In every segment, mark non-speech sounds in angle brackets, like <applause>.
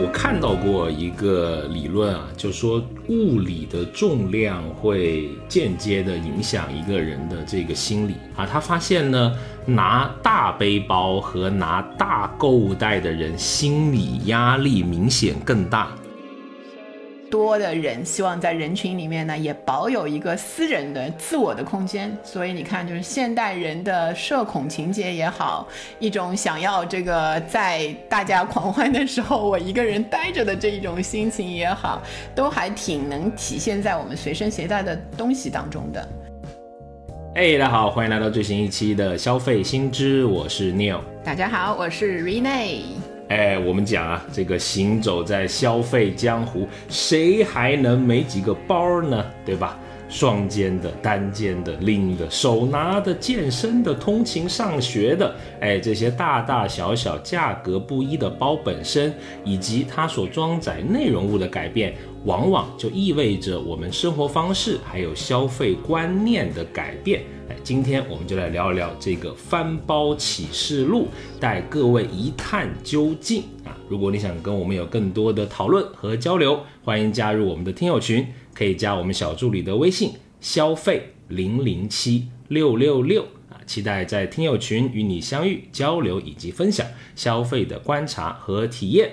我看到过一个理论啊，就说物理的重量会间接的影响一个人的这个心理啊。他发现呢，拿大背包和拿大购物袋的人心理压力明显更大。多的人希望在人群里面呢，也保有一个私人的、自我的空间。所以你看，就是现代人的社恐情节也好，一种想要这个在大家狂欢的时候我一个人待着的这一种心情也好，都还挺能体现在我们随身携带的东西当中的。哎，大家好，欢迎来到最新一期的消费新知，我是 Neil。大家好，我是 Rene。哎，我们讲啊，这个行走在消费江湖，谁还能没几个包呢？对吧？双肩的、单肩的、拎的、手拿的、健身的、通勤上学的，哎，这些大大小小、价格不一的包本身，以及它所装载内容物的改变，往往就意味着我们生活方式还有消费观念的改变。哎，今天我们就来聊一聊这个翻包启示录，带各位一探究竟啊！如果你想跟我们有更多的讨论和交流，欢迎加入我们的听友群，可以加我们小助理的微信消费零零七六六六啊！期待在听友群与你相遇、交流以及分享消费的观察和体验。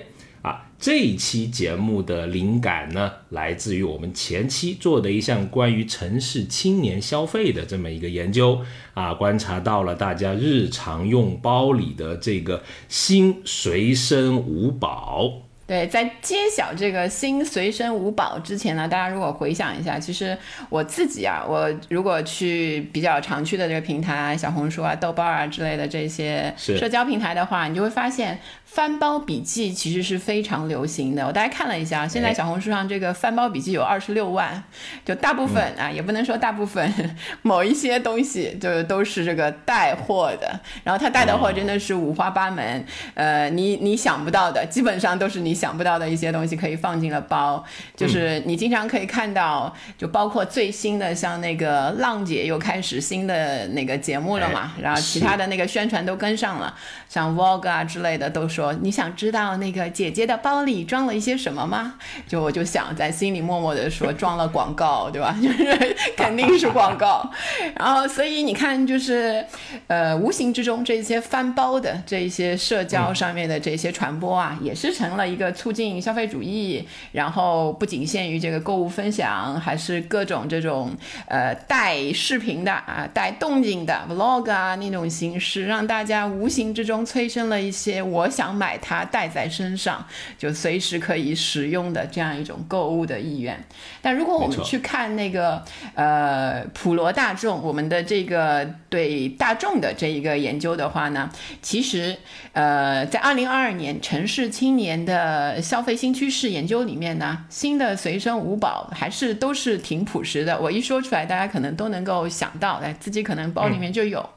这一期节目的灵感呢，来自于我们前期做的一项关于城市青年消费的这么一个研究啊，观察到了大家日常用包里的这个新随身五宝。对，在揭晓这个新随身五宝之前呢，大家如果回想一下，其实我自己啊，我如果去比较常去的这个平台，小红书啊、豆瓣啊之类的这些社交平台的话，你就会发现。翻包笔记其实是非常流行的，我大概看了一下，现在小红书上这个翻包笔记有二十六万，就大部分啊，也不能说大部分，<laughs> 某一些东西就都是这个带货的，然后他带的货真的是五花八门，呃，你你想不到的，基本上都是你想不到的一些东西可以放进了包，就是你经常可以看到，就包括最新的像那个浪姐又开始新的那个节目了嘛，然后其他的那个宣传都跟上了，像 Vogue 啊之类的都说。你想知道那个姐姐的包里装了一些什么吗？就我就想在心里默默的说装了广告，对吧？<laughs> 就是肯定是广告。<laughs> 然后所以你看，就是呃，无形之中这些翻包的这一些社交上面的这些传播啊，也是成了一个促进消费主义。然后不仅限于这个购物分享，还是各种这种呃带视频的啊、带动静的 vlog 啊那种形式，让大家无形之中催生了一些我想。买它带在身上，就随时可以使用的这样一种购物的意愿。但如果我们去看那个呃普罗大众，我们的这个对大众的这一个研究的话呢，其实呃在二零二二年城市青年的消费新趋势研究里面呢，新的随身五宝还是都是挺朴实的。我一说出来，大家可能都能够想到，哎，自己可能包里面就有。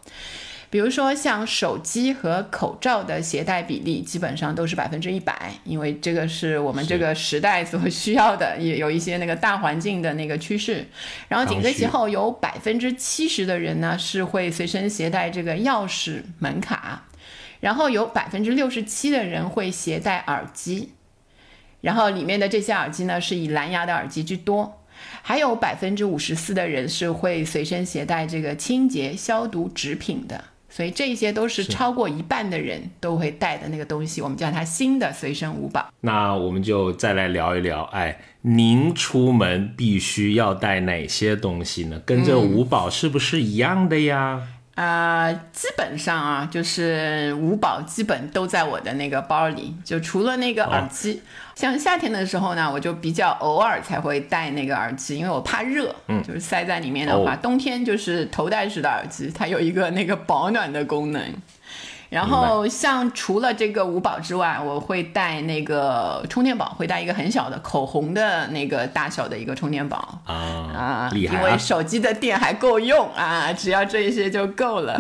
比如说，像手机和口罩的携带比例，基本上都是百分之一百，因为这个是我们这个时代所需要的，也有一些那个大环境的那个趋势。然后紧随其后，有百分之七十的人呢是会随身携带这个钥匙门卡，然后有百分之六十七的人会携带耳机，然后里面的这些耳机呢是以蓝牙的耳机居多，还有百分之五十四的人是会随身携带这个清洁消毒纸品的。所以这些都是超过一半的人都会带的那个东西，我们叫它新的随身五宝。那我们就再来聊一聊，哎，您出门必须要带哪些东西呢？跟这五宝是不是一样的呀？啊，基本上啊，就是五宝基本都在我的那个包里，就除了那个耳机。像夏天的时候呢，我就比较偶尔才会戴那个耳机，因为我怕热，嗯，就是塞在里面的话，冬天就是头戴式的耳机，它有一个那个保暖的功能。然后像除了这个五宝之外，我会带那个充电宝，会带一个很小的口红的那个大小的一个充电宝啊啊，厉害！因为手机的电还够用啊，只要这些就够了。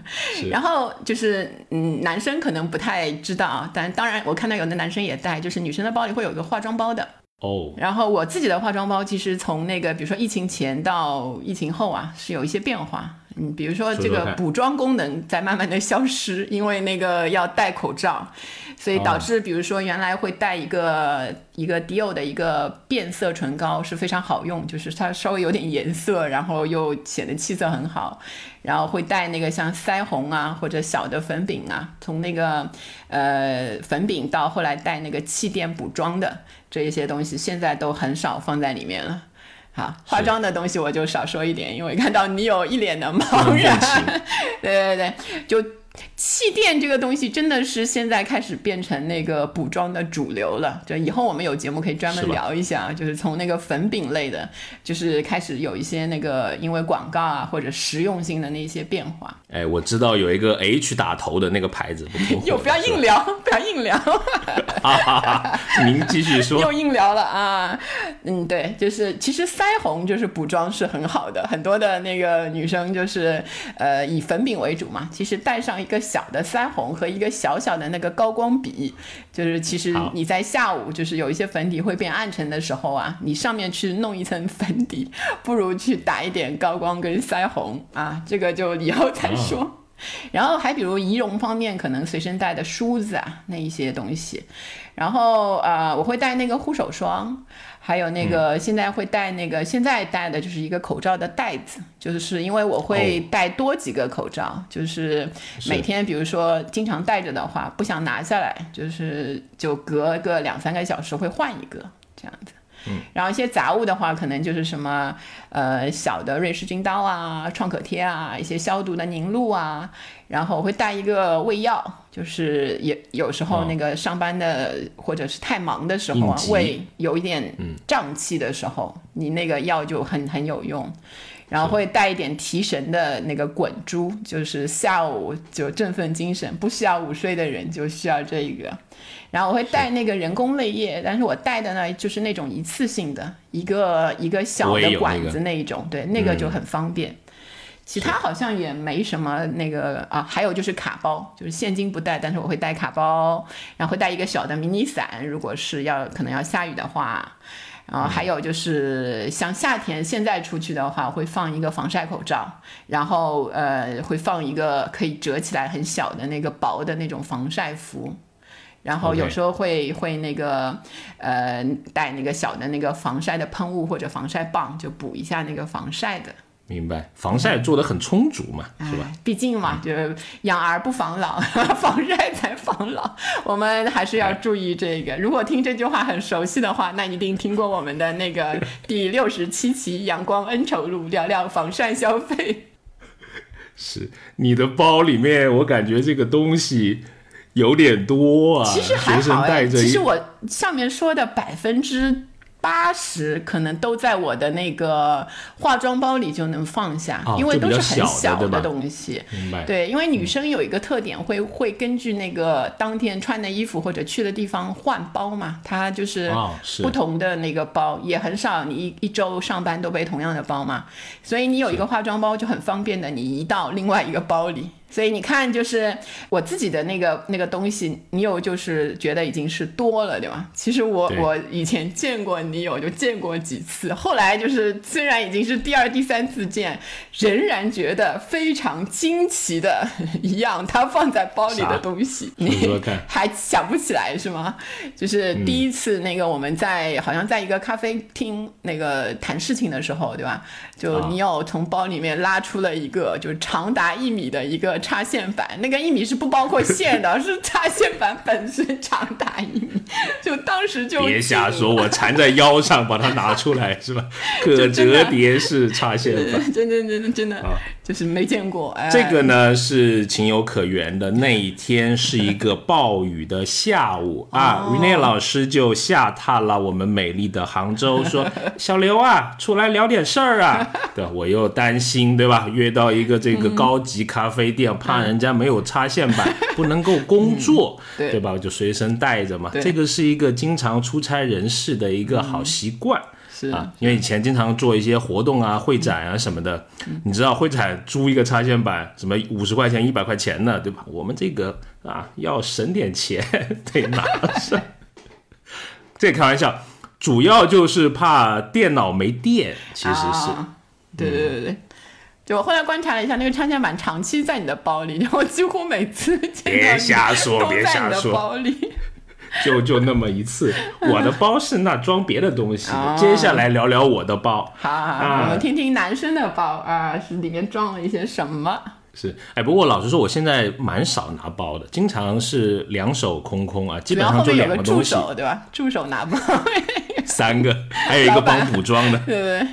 <laughs> 然后就是嗯，男生可能不太知道，但当然我看到有的男生也带，就是女生的包里会有一个化妆包的。哦，然后我自己的化妆包其实从那个比如说疫情前到疫情后啊，是有一些变化。嗯，比如说这个补妆功能在慢慢的消失，因为那个要戴口罩，所以导致比如说原来会带一个一个迪奥的一个变色唇膏是非常好用，就是它稍微有点颜色，然后又显得气色很好。然后会带那个像腮红啊或者小的粉饼啊，从那个呃粉饼到后来带那个气垫补妆的这一些东西，现在都很少放在里面了。好，化妆的东西我就少说一点，因为看到你有一脸的茫然。<laughs> 对对对，就气垫这个东西真的是现在开始变成那个补妆的主流了。就以后我们有节目可以专门聊一下，就是从那个粉饼类的，就是开始有一些那个因为广告啊或者实用性的那些变化。哎，我知道有一个 H 打头的那个牌子，不 <laughs> 又不要硬聊，不要硬聊，哈哈哈。您继续说 <laughs> 又。硬聊了啊。嗯，对，就是其实腮红就是补妆是很好的，很多的那个女生就是呃以粉饼为主嘛，其实带上一个小的腮红和一个小小的那个高光笔，就是其实你在下午就是有一些粉底会变暗沉的时候啊，你上面去弄一层粉底，不如去打一点高光跟腮红啊，这个就以后再说。<laughs> 然后还比如仪容方面，可能随身带的梳子啊，那一些东西。然后呃，我会带那个护手霜，还有那个现在会戴那个现在戴的就是一个口罩的袋子，就是因为我会戴多几个口罩，就是每天比如说经常戴着的话，不想拿下来，就是就隔个两三个小时会换一个这样子。然后一些杂物的话，可能就是什么呃小的瑞士军刀啊、创可贴啊、一些消毒的凝露啊，然后我会带一个胃药，就是也有时候那个上班的或者是太忙的时候啊胃有一点胀气的时候，你那个药就很很有用。然后会带一点提神的那个滚珠，就是下午就振奋精神，不需要午睡的人就需要这一个。然后我会带那个人工泪液，但是我带的呢就是那种一次性的，一个一个小的管子那一种，对，那个就很方便。其他好像也没什么那个啊，还有就是卡包，就是现金不带，但是我会带卡包，然后会带一个小的迷你伞，如果是要可能要下雨的话，然后还有就是像夏天现在出去的话，会放一个防晒口罩，然后呃会放一个可以折起来很小的那个薄的那种防晒服。然后有时候会会那个呃带那个小的那个防晒的喷雾或者防晒棒，就补一下那个防晒的。明白，防晒做的很充足嘛，是吧？哎？毕竟嘛，就是养儿不防老，<laughs> 防晒才防老。我们还是要注意这个。如果听这句话很熟悉的话，那一定听过我们的那个 <laughs> 第六十七期《阳光恩仇录》，聊聊防晒消费。<laughs> 是你的包里面，我感觉这个东西有点多啊。其实还好哎，带着一其实我上面说的百分之。八十可能都在我的那个化妆包里就能放下，哦因为都是很小的东西。对，因为女生有一个特点，会会根据那个当天穿的衣服或者去的地方换包嘛，它就是不同的那个包，也很少你一一周上班都背同样的包嘛，所以你有一个化妆包就很方便的，你移到另外一个包里。所以你看，就是我自己的那个那个东西，你有就是觉得已经是多了，对吧？其实我我以前见过你有，就见过几次，后来就是虽然已经是第二、第三次见，仍然觉得非常惊奇的一样，它放在包里的东西，你 <laughs> 还想不起来是吗？就是第一次那个我们在、好像在一个咖啡厅那个谈事情的时候，对吧？就啊你有从包里面拉出了一个就长达一米的一个插线板，那个一米是不包括线的，<laughs> 是插线板本身长达一米，就当时就别瞎说，我缠在腰上把它拿出来 <laughs> 是吧？<laughs> 可折叠式插线板。真的真的真的啊就是没见过。哎、这个呢是情有可原的。那一天是一个暴雨的下午啊哦，Rene 老师就下榻了我们美丽的杭州，说：“小刘啊，出来聊点事儿啊。”对，我又担心，对吧？约到一个这个高级咖啡店，怕人家没有插线板，<laughs> 不能够工作，对对吧？我就随身带着嘛。这个是一个经常出差人士的一个好习惯。是啊，因为以前经常做一些活动啊、会展啊什么的，你知道会展租一个插线板，什么五十块钱、一百块钱呢，对吧？我们这个啊要省点钱，<laughs> 得拿上。这开玩笑，主要就是怕电脑没电，其实是。啊、对对对对。就我后来观察了一下，那个插线板长期在你的包里，<laughs> 然后几乎每次别你瞎说，都别瞎说，包里。<laughs> 就就那么一次。我的包是那装别的东西的。哦接下来聊聊我的包。好好，啊我们听听男生的包啊，是里面装了一些什么？是，哎，不过老实说，我现在蛮少拿包的，经常是两手空空啊，基本上就两个东西，助手，对吧？助手拿包，<laughs> <laughs> 三个，还有一个帮补妆的。对 <laughs> 不对？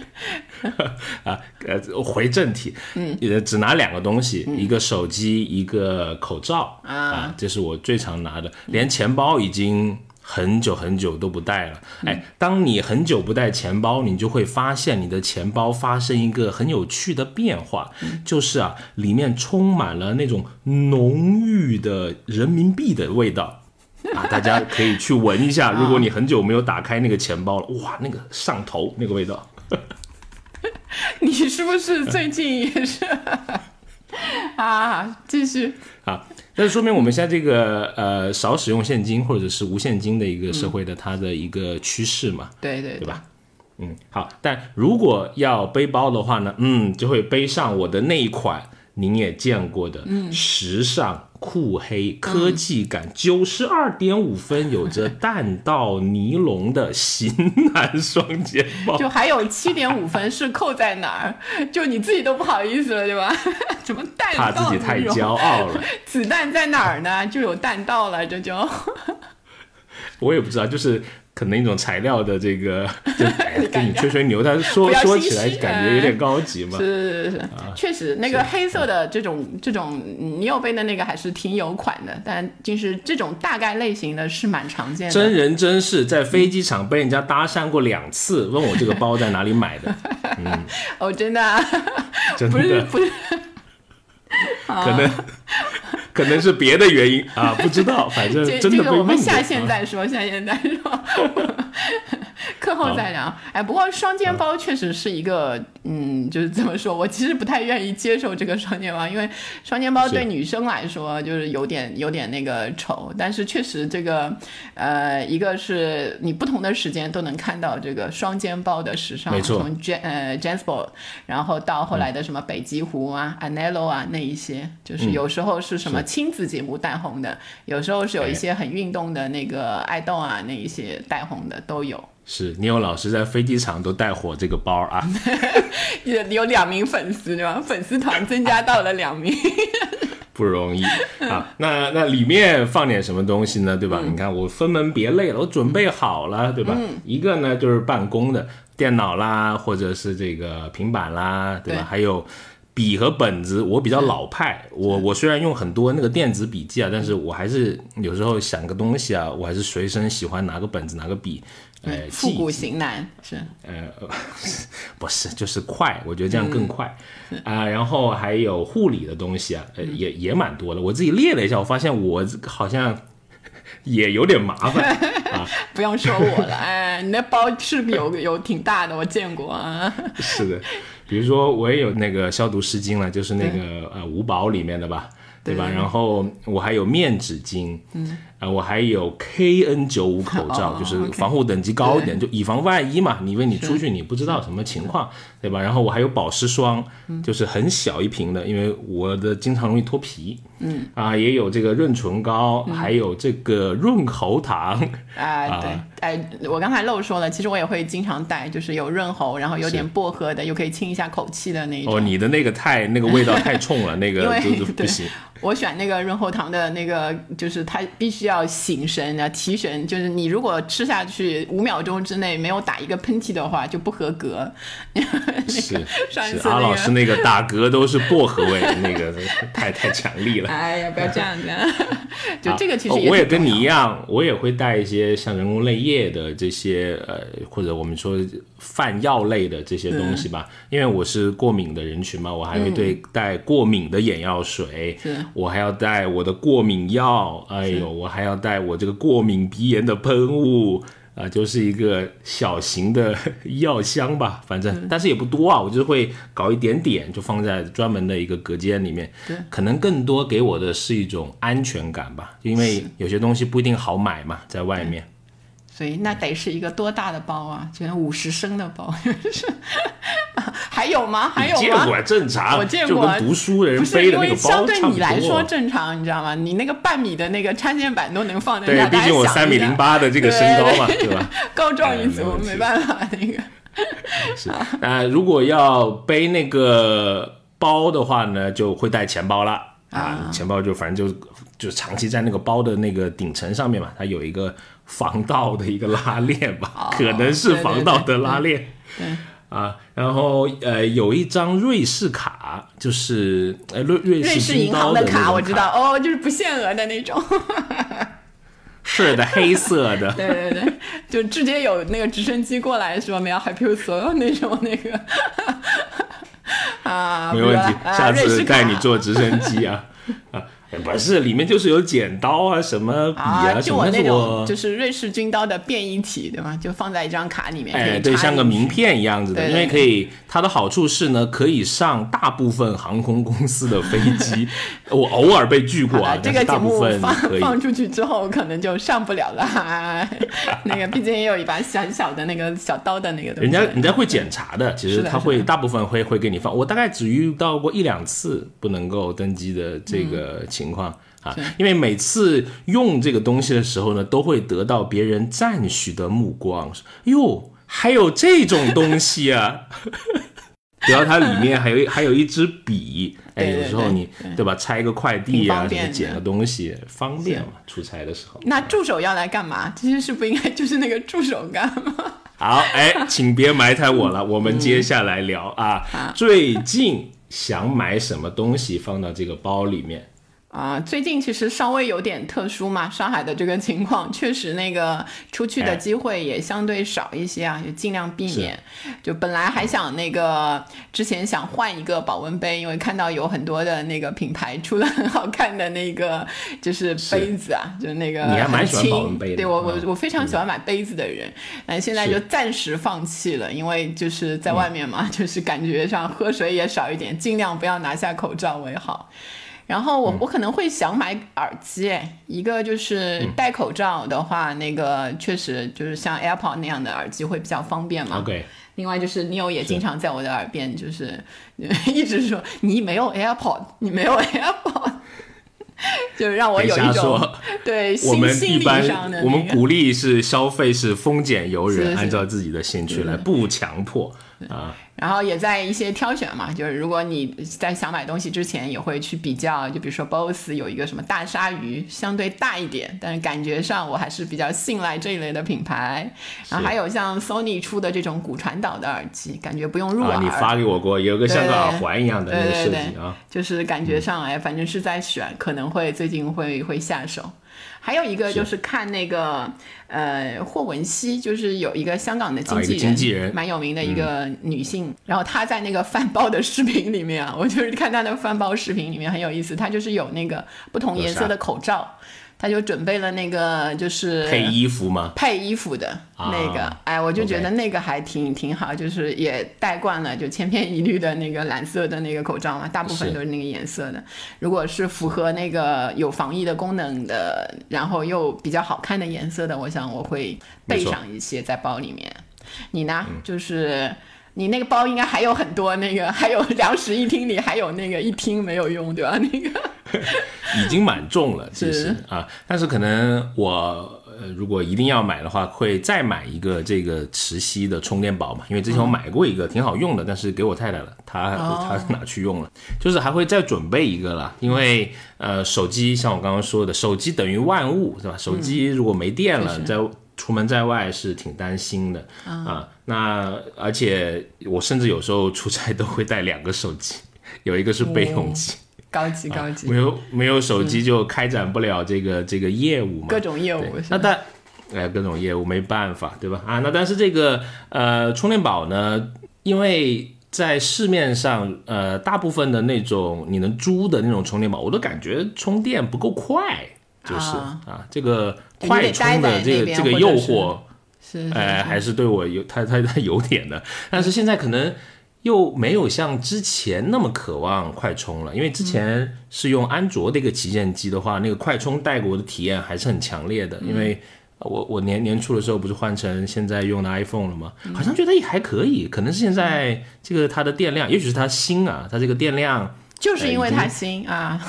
<laughs> 啊，呃，回正题，嗯，只拿两个东西，一个手机，一个口罩啊，这是我最常拿的，连钱包已经很久很久都不带了。哎，当你很久不带钱包，你就会发现你的钱包发生一个很有趣的变化，就是啊，里面充满了那种浓郁的人民币的味道。啊，大家可以去闻一下。<laughs> 如果你很久没有打开那个钱包了，哇，那个上头那个味道，<laughs> 你是不是最近也是 <laughs> 啊？继续，啊，那就说明我们现在这个呃少使用现金或者是无现金的一个社会的它的一个趋势嘛，对对对吧？嗯，好，但如果要背包的话呢，嗯，就会背上我的那一款您也见过的，嗯，时尚酷黑科技感九十二点五分，有着弹道尼龙的型男双肩包。就还有七点五分是扣在哪儿？就你自己都不好意思了，对吧？<laughs> 怎么弹怕道自己太骄傲了，<laughs> 子弹在哪儿呢？就有弹道了，这就 <laughs> 我也不知道，就是可能一种材料的这个，<laughs> 就哎跟你吹吹牛，但是说说起来感觉有点高级嘛。是是是，确实那个黑色的这种这种你有背的那个还是挺有款的，但就是这种大概类型的是蛮常见的。真人真事，在飞机场被人家搭讪过两次，问我这个包在哪里买的，<laughs> 嗯。哦，真的啊、<laughs> 真不是的不是，<laughs> 可能 <laughs> 可能是别的原因啊，不知道，反正这真的被问过。这个我们下啊线再说，下线再说，<laughs> 课后再聊。哎，不过双肩包确实是一个，嗯，就是怎么说，我其实不太愿意接受这个双肩包，因为双肩包对女生来说就是有点有点那个丑，但是确实这个，呃，一个是你不同的时间都能看到这个双肩包的时尚，从 Jan 呃 Jansport，然后到后来的什么北极狐啊、Anello 啊那一些，就是有时候是什么亲子节目带红的，有时候是有一些很运动的那个爱豆啊那一些带红的都有。是你有老师在飞机场都带火这个包啊，<laughs> 有有两名粉丝对吧？粉丝团增加到了两名。<laughs> 不容易啊。那那里面放点什么东西呢？对吧？你看我分门别类了，我准备好了，对吧？一个呢就是办公的电脑啦，或者是这个平板啦，对吧？对还有。笔和本子，我比较老派，我我虽然用很多那个电子笔记啊，但是我还是有时候想个东西啊，我还是随身喜欢拿个本子拿个笔，呃，复古型男是。呃，<laughs> 不是，<laughs> 就是快，我觉得这样更快。啊、然后还有护理的东西啊，呃，也也蛮多的。我自己列了一下，我发现我好像也有点麻烦 <laughs> 啊。不用说我了，<laughs> 哎，你那包是有有挺大的，我见过啊。<laughs> 是的，比如说我也有那个消毒湿巾了，就是那个呃五宝里面的吧，对吧？对然后我还有面纸巾，嗯，啊、我还有 KN 九五口罩，哦就是防护等级高一点，就以防万一嘛。你因为你出去你不知道什么情况，对吧？然后我还有保湿霜，嗯就是很小一瓶的，因为我的经常容易脱皮，嗯啊，也有这个润唇膏，嗯还有这个润喉糖，啊、对，哎，我刚才漏说了，其实我也会经常带，就是有润喉，然后有点薄荷的，又可以清一下口气的那一种。哦，你的那个太那个味道太冲了，那个就是不行。我选那个润喉糖的那个，就是它必须要醒神要，提神。就是你如果吃下去五秒钟之内没有打一个喷嚏的话，就不合格。是 <laughs> 是，<laughs> 阿老师那个打嗝都是薄荷味，<laughs> 那个太太强力了。哎呀，不要这样子，就这个其实哦、我也跟你一，样，我也会带一些像人工泪液的这些呃，或者我们说泛药类的这些东西吧，因为我是过敏的人群嘛，我还会对带过敏的眼药水，是。我还要带我的过敏药，哎呦，我还要带我这个过敏鼻炎的喷雾。啊、就是一个小型的药箱吧，反正，但是也不多啊，我就会搞一点点，就放在专门的一个隔间里面。对，可能更多给我的是一种安全感吧，因为有些东西不一定好买嘛，在外面。所以那得是一个多大的包啊？就像五十升的包，<laughs> 还有吗？还有吗？见过正常，我见过，读书的人背的那个包相对你来说正常，你知道吗？你那个半米的那个插线板都能放得下。对，毕竟我三米零八的这个身高嘛，对吧？<laughs> 高壮一族，没办法那个。<laughs> 是啊，如果要背那个包的话呢，就会带钱包了啊。钱包就反正就就长期在那个包的那个顶层上面嘛，它有一个防盗的一个拉链吧，<laughs> 可能是防盗的拉链。啊，然后呃，有一张瑞士卡，就是呃瑞瑞士银行的卡，我知道哦，就是不限额的那种。<laughs> 是的，黑色的。<laughs> 对对对，就直接有那个直升机过来是吧？没有，还有所有那种那个。啊，没问题，下次带你坐直升机啊啊。不是，里面就是有剪刀啊，什么笔啊，就我那种，就是瑞士军刀的变异体，对吗？就放在一张卡里面，哎，对，像个名片一样子的，因为可以，它的好处是呢，可以上大部分航空公司的飞机。我偶尔被拒过啊，这个节目放 <laughs> 放出去之后，可能就上不了了。那个毕竟也有一把小小的那个小刀的那个东西，人家人家会检查的，其实他会大部分会会给你放。我大概只遇到过一两次不能够登机的这个。情况啊，因为每次用这个东西的时候呢，都会得到别人赞许的目光。哟，还有这种东西啊！<laughs> 主要它里面还有还有一支笔，哎，有时候你对吧，拆个快递啊，什么捡个东西，方便嘛？出差的时候。那助手要来干嘛？这件事不应该就是那个助手干吗？好，哎，请别埋汰我了。我们接下来聊啊，最近想买什么东西放到这个包里面？啊，最近其实稍微有点特殊嘛，上海的这个情况确实那个出去的机会也相对少一些啊，就尽量避免。就本来还想那个之前想换一个保温杯，因为看到有很多的那个品牌出了很好看的那个就是杯子啊，就那个你还蛮喜欢保温杯的，对我我我非常喜欢买杯子的人，但现在就暂时放弃了，因为就是在外面嘛，<laughs> 就是感觉上喝水也少一点，尽量不要拿下口罩为好。然后我我可能会想买耳机，一个就是戴口罩的话，那个确实就是像 AirPod 那样的耳机会比较方便嘛。OK。另外就是 Neo 也经常在我的耳边就是 <laughs> 一直说你没有 AirPod，你没有 <laughs> AirPod，<laughs> 就是让我有一种对心心理上的。我们鼓励是消费是丰俭由人，按照自己的兴趣来，不强迫啊。然后也在一些挑选嘛，就是如果你在想买东西之前，也会去比较，就比如说 BOSS 有一个什么大鲨鱼，相对大一点，但是感觉上我还是比较信赖这一类的品牌。然后还有像 Sony 出的这种骨传导的耳机，感觉不用入耳。你发给我过，有个像个耳环一样的那个设计啊，就是感觉上哎，反正是在选，可能会最近会会下手。还有一个就是看那个呃霍汶希，就是有一个香港的经纪人，蛮有名的一个女性。然后她在那个翻包的视频里面啊，我就是看她那个翻包视频里面很有意思，她就是有那个不同颜色的口罩。他就准备了那个，就是配衣服吗？配衣服的那个，哎，我就觉得那个还挺挺好，就是也戴惯了，就千篇一律的那个蓝色的那个口罩嘛，大部分都是那个颜色的。如果是符合那个有防疫的功能的，然后又比较好看的颜色的，我想我会备上一些在包里面。你呢？就是你那个包应该还有很多，那个 <laughs> 还有两室一厅里还有那个一厅没有用，对吧？<laughs> 那个。<laughs> 已经蛮重了，其实啊，但是可能我呃，如果一定要买的话，会再买一个这个磁吸的充电宝嘛，因为之前我买过一个挺好用的，但是给我太太了，她她拿去用了，就是还会再准备一个了，因为呃，手机像我刚刚说的，手机等于万物是吧？手机如果没电了，在出门在外是挺担心的啊。那而且我甚至有时候出差都会带两个手机，有一个是备用机。高级高级，没有没有手机就开展不了这个这个业务嘛？各种业务，那但哎，各种业务没办法，对吧？啊，那但是这个呃充电宝呢，因为在市面上呃大部分的那种你能租的那种充电宝，我都感觉充电不够快，就是啊，这个快充的这个这个诱惑是哎还是对我有他他他有点的，但是现在可能。又没有像之前那么渴望快充了，因为之前是用安卓的一个旗舰机的话，那个快充带给我的体验还是很强烈的。因为我我年年初的时候不是换成现在用的 iPhone 了吗？好像觉得也还可以，可能是现在这个它的电量，也许是它新啊，它这个电量就是因为它新啊，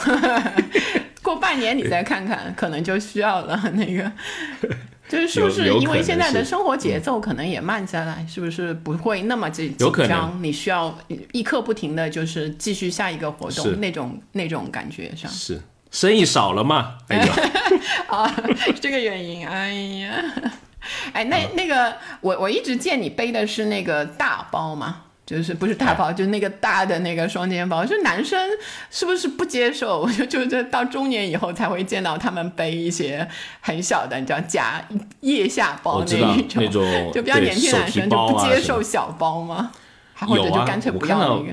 <laughs> 过半年你再看看，可能就需要了那个。就是是不是因为现在的生活节奏可能也慢下来，是不是不会那么紧紧张？你需要一刻不停的就是继续下一个活动那种那种感觉上是生意少了嘛？哎呀，<laughs> 啊，这个原因。哎呀，<laughs> 哎，那那个我我一直见你背的是那个大包嘛。就是不是大包，就是那个大的那个双肩包，就男生是不是不接受？<laughs> 我就就这到中年以后才会见到他们背一些很小的，你知道夹腋下包那一种，那种 <laughs> 就比较年轻男生就不接受小包吗？还或者就干脆不要那个？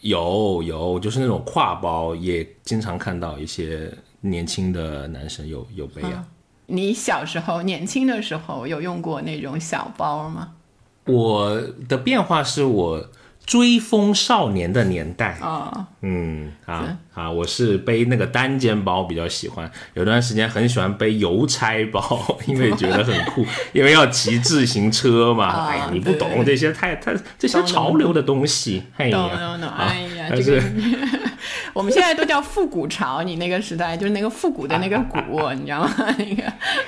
有有，就是那种挎包，也经常看到一些年轻的男生有有背啊。你小时候年轻的时候有用过那种小包吗？我的变化是我追风少年的年代，啊、嗯啊啊，我是背那个单肩包比较喜欢，有段时间很喜欢背邮差包，<laughs> 因为觉得很酷，因为要骑自行车嘛。<laughs> 啊哎呀，你不懂这些太太这些潮流的东西，哎懂呀懂懂，啊哎呀，但这个是 <laughs> 我们现在都叫复古潮，你那个时代就是那个复古的那个古，你知道吗？那个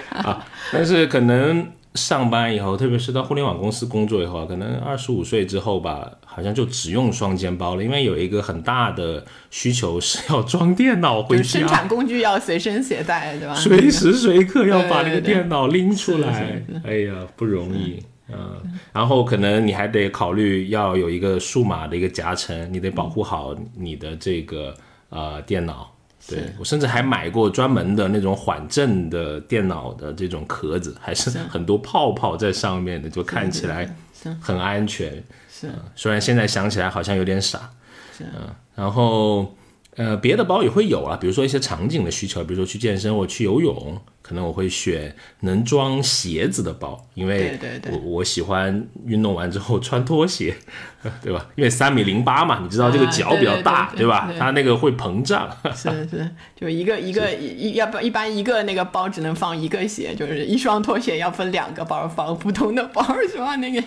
啊，但是可能上班以后，特别是到互联网公司工作以后啊，可能二十五岁之后吧，好像就只用双肩包了，因为有一个很大的需求是要装电脑回就是生，产工具要随身携带，对吧？随时随刻要把那个电脑拎出来哎呀，不容易。嗯，然后可能你还得考虑要有一个数码的一个夹层，你得保护好你的这个呃电脑。对我甚至还买过专门的那种缓震的电脑的这种壳子，还是很多泡泡在上面的，就看起来很安全。是嗯虽然现在想起来好像有点傻。嗯，然后呃，别的包也会有啊，比如说一些场景的需求，比如说去健身或去游泳，可能我会选能装鞋子的包，因为我我喜欢运动完之后穿拖鞋，<laughs> 对吧？因为三米零八嘛，你知道这个啊脚比较大，对对对吧？对它那个会膨胀。<laughs> 是是，就一个一个一要不一般一个那个包只能放一个鞋，就是一双拖鞋要分两个包放不同的包 <laughs> 是吧？那个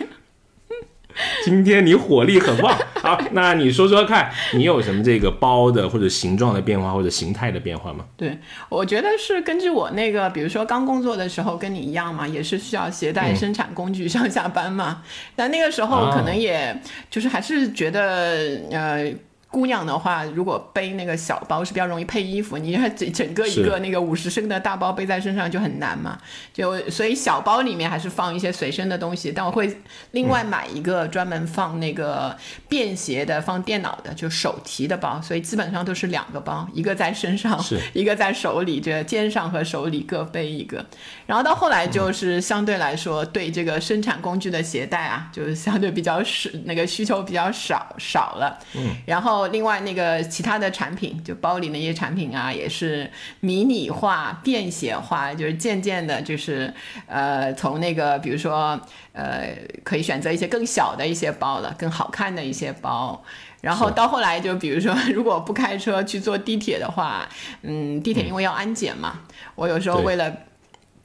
<laughs> 今天你火力很旺，好，那你说说看，你有什么这个包的或者形状的变化或者形态的变化吗？对，我觉得是根据我那个，比如说刚工作的时候跟你一样嘛，也是需要携带生产工具上下班嘛。但那个时候可能也就是还是觉得呃。姑娘的话，如果背那个小包是比较容易配衣服，你看整整个一个那个五十升的大包背在身上就很难嘛。就所以小包里面还是放一些随身的东西，但我会另外买一个专门放那个便携的、放电脑的，就手提的包。所以基本上都是两个包，一个在身上，一个在手里，这肩上和手里各背一个。然后到后来就是相对来说对这个生产工具的携带啊，就是相对比较少，那个需求比较少少了。嗯，然后另外那个其他的产品，就包里那些产品啊，也是迷你化、便携化，就是渐渐的，就是呃，从那个比如说呃，可以选择一些更小的一些包了，更好看的一些包。然后到后来，就比如说，<laughs> 如果不开车去坐地铁的话，嗯，地铁因为要安检嘛，我有时候为了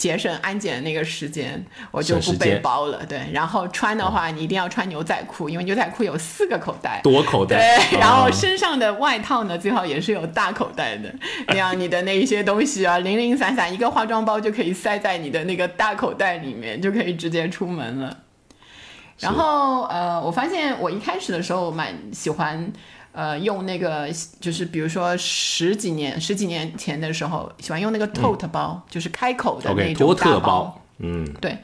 节省安检的那个时间，我就不背包了。对，然后穿的话，你一定要穿牛仔裤，因为牛仔裤有四个口袋。多口袋，对，然后啊身上的外套呢，最好也是有大口袋的，<laughs> 那样你的那一些东西啊，零零散散，一个化妆包就可以塞在你的那个大口袋里面，就可以直接出门了。然后呃，我发现我一开始的时候蛮喜欢。呃，用那个就是比如说十几年、十几年前的时候，喜欢用那个 tote 包，就是开口的那嗯 OK，种托特大包。包，嗯，对，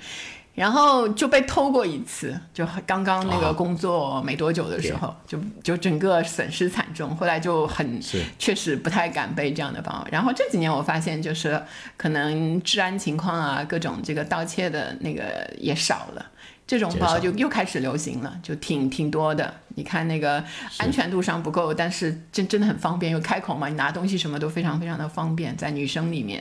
然后就被偷过一次，就刚刚那啊个工作没多久的时候，就就整个损失惨重，后来就很确实不太敢背这样的包。然后这几年我发现，就是可能治安情况啊，各种这个盗窃的那个也少了。这种包就又开始流行了，就挺挺多的。你看那个安全度上不够，但是真真的很方便，又开口嘛，你拿东西什么都非常非常的方便，在女生里面。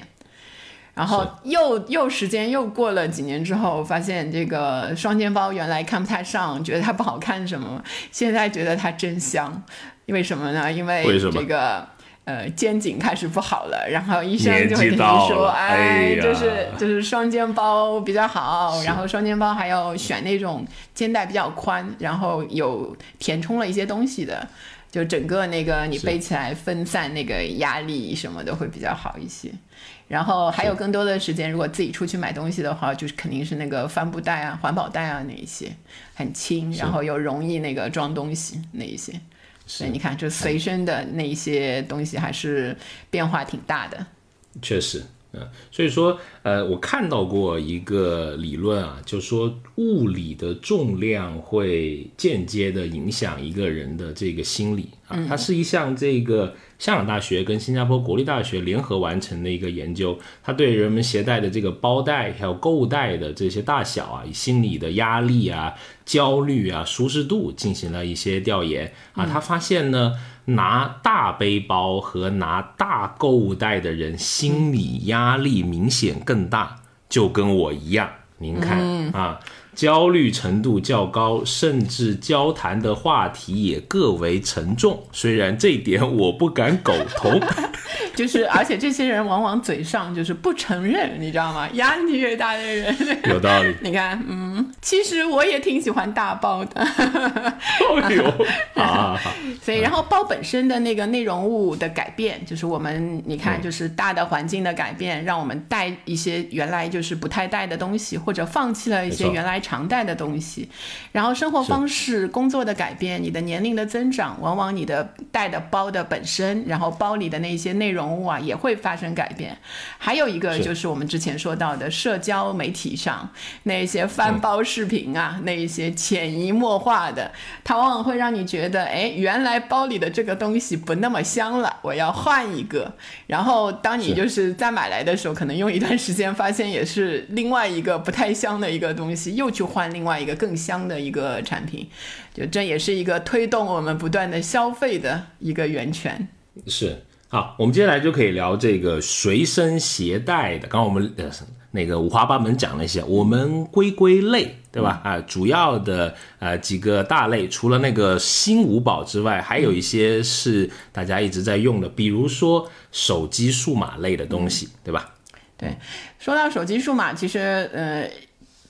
然后又又时间又过了几年之后，发现这个双肩包原来看不太上，觉得它不好看什么，现在觉得它真香。为什么呢？因为为什么这个呃肩颈开始不好了，然后医生就会跟你说，了哎就是就是双肩包比较好，然后双肩包还要选那种肩带比较宽，然后有填充了一些东西的。就整个那个你背起来分散那个压力什么的会比较好一些，然后还有更多的时间，如果自己出去买东西的话，就是肯定是那个帆布袋啊、环保袋啊那一些，很轻，然后又容易那个装东西那一些。所以你看，就随身的那一些东西还是变化挺大的。确实，嗯，所以说，呃，我看到过一个理论啊，就说物理的重量会间接的影响一个人的这个心理啊，它是一项这个香港大学跟新加坡国立大学联合完成的一个研究，它对人们携带的这个包袋还有购物袋的这些大小啊，以心理的压力啊、焦虑啊、舒适度进行了一些调研啊，他发现呢。拿大背包和拿大购物袋的人心理压力明显更大，就跟我一样。您看、啊，焦虑程度较高，甚至交谈的话题也各为沉重。虽然这一点我不敢苟同，<laughs> 就是，而且这些人往往嘴上就是不承认，你知道吗？<laughs> 压力越大的人，有道理。<laughs> 你看，嗯，其实我也挺喜欢大包的。哦呦，好好好，所以，然后包本身的那个内容物的改变，就是我们你看，就是大的环境的改变，让我们带一些原来就是不太带的东西，或者放弃了一些原来常带的东西。然后生活方式、工作的改变，你的年龄的增长，往往你的带的包的本身，然后包里的那些内容物啊，也会发生改变。还有一个就是我们之前说到的社交媒体上那些翻包视频啊，那一些潜移默化的，它往往会让你觉得，哎，原来包里的这个东西不那么香了，我要换一个。然后当你就是再买来的时候，可能用一段时间，发现也是另外一个不太香的一个东西，又去换另外一个更香的一个产品，就这也是一个推动我们不断的消费的一个源泉。是好，我们接下来就可以聊这个随身携带的。刚刚我们呃那个五花八门讲了一些，我们归归类，对吧？啊，主要的呃几个大类，除了那个新五宝之外，还有一些是大家一直在用的，比如说手机数码类的东西，对吧？对，说到手机数码，其实呃。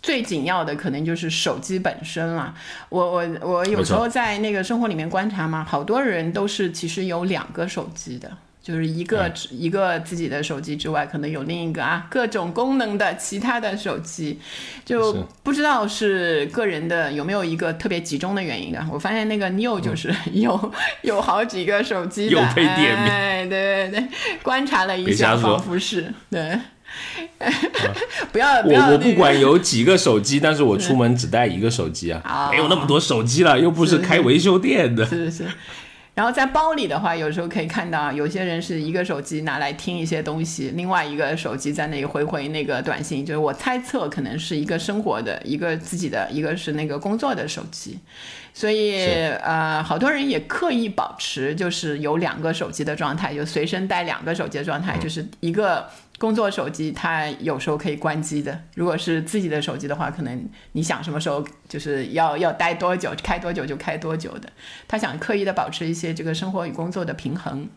最紧要的可能就是手机本身了。我我我有时候在那个生活里面观察嘛，好多人都是其实有两个手机的，就是一个、嗯一个自己的手机之外，可能有另一个啊各种功能的其他的手机，就不知道是个人的有没有一个特别集中的原因的。我发现那个 New 就是有、<laughs> 有好几个手机的，又被点名哎，对对对，观察了一下，仿佛是对。不 <laughs> 要不要、我我不管有几个手机，但是我出门只带一个手机啊，啊 <laughs> 没有那么多手机了，又不是是开维修店的。是是。然后在包里的话，有时候可以看到，有些人是一个手机拿来听一些东西，另外一个手机在那里回回那个短信。就是我猜测，可能是一个生活的，一个自己的，一个是那个工作的手机。所以呃，好多人也刻意保持就是有两个手机的状态，就随身带两个手机的状态，就是一个工作手机，它有时候可以关机的。如果是自己的手机的话，可能你想什么时候就是要要待多久，开多久就开多久的。他想刻意的保持一些这个生活与工作的平衡。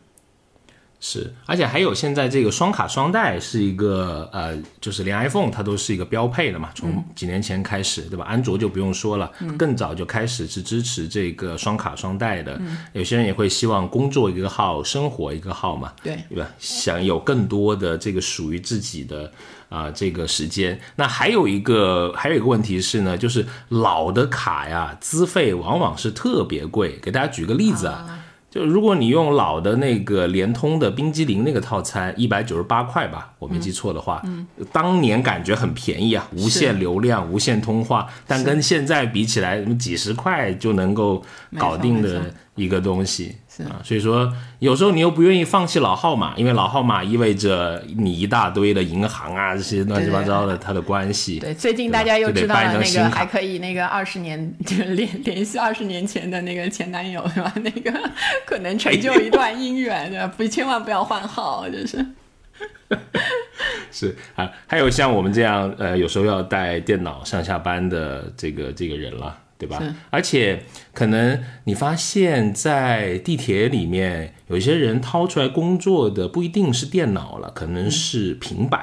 是，而且还有现在这个双卡双待是一个呃，就是连 iPhone 它都是一个标配的嘛，从几年前开始，对吧？安卓就不用说了，更早就开始是支持这个双卡双待的。有些人也会希望工作一个号，生活一个号嘛，对，对吧？想有更多的这个属于自己的啊、这个时间。那还有一个还有一个问题是呢，就是老的卡呀，资费往往是特别贵。给大家举个例子啊。就如果你用老的那个联通的冰激凌那个套餐，一百九十八块吧，我没记错的话，嗯，当年感觉很便宜啊，无限流量、无限通话，但跟现在比起来，几十块就能够搞定的一个东西啊，所以说有时候你又不愿意放弃老号码，因为老号码意味着你一大堆的银行啊这些乱七八糟的它的关系，对，最近大家又知道了那个还可以那个二十年 <laughs> 就是联联系二十年前的那个前男友是吧？那个可能成就一段姻缘的，不千万不要换号，就是。<laughs> 是啊，还有像我们这样呃，有时候要带电脑上下班的这个这个人了，对吧？而且可能你发现，在地铁里面，有些人掏出来工作的不一定是电脑了，可能是平板，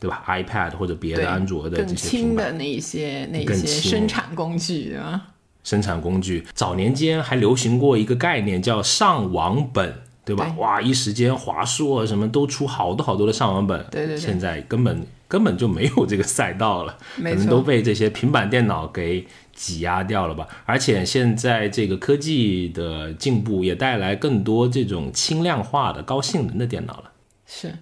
对吧？iPad 或者别的安卓的这些平板。轻的那一些那一些生产工具，啊？生产工具。早年间还流行过一个概念叫上网本，对吧？对哇，一时间华硕啊什么都出好多好多的上网本，对对对现在根本根本就没有这个赛道了，可能都被这些平板电脑给挤压掉了吧。而且现在这个科技的进步也带来更多这种轻量化的高性能的电脑了。是。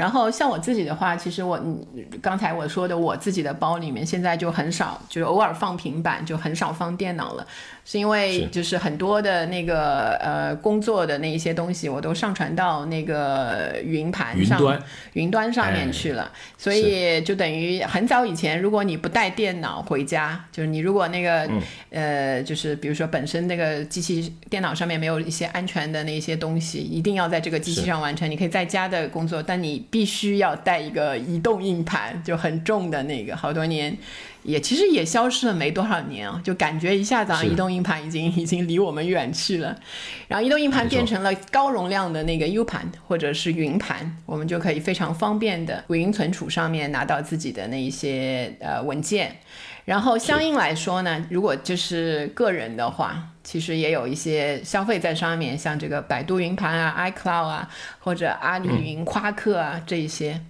然后像我自己的话，其实我嗯刚才我说的，我自己的包里面现在就很少，就是偶尔放平板，就很少放电脑了，是因为就是很多的那个呃工作的那一些东西，我都上传到那个云盘上、云端云端上面去了，所以就等于很早以前，如果你不带电脑回家，就是你如果那个、呃，就是比如说本身那个机器电脑上面没有一些安全的那些东西，一定要在这个机器上完成。你可以在家的工作，但你必须要带一个移动硬盘，就很重的那个，好多年。也其实也消失了没多少年啊，就感觉一下子啊，移动硬盘已经已经离我们远去了。然后移动硬盘变成了高容量的那个 U 盘或者是云盘，我们就可以非常方便的云存储上面拿到自己的那一些呃文件。然后相应来说呢，如果就是个人的话，其实也有一些消费在上面，像这个百度云盘啊、iCloud 啊，或者阿里云、夸克啊、这一些。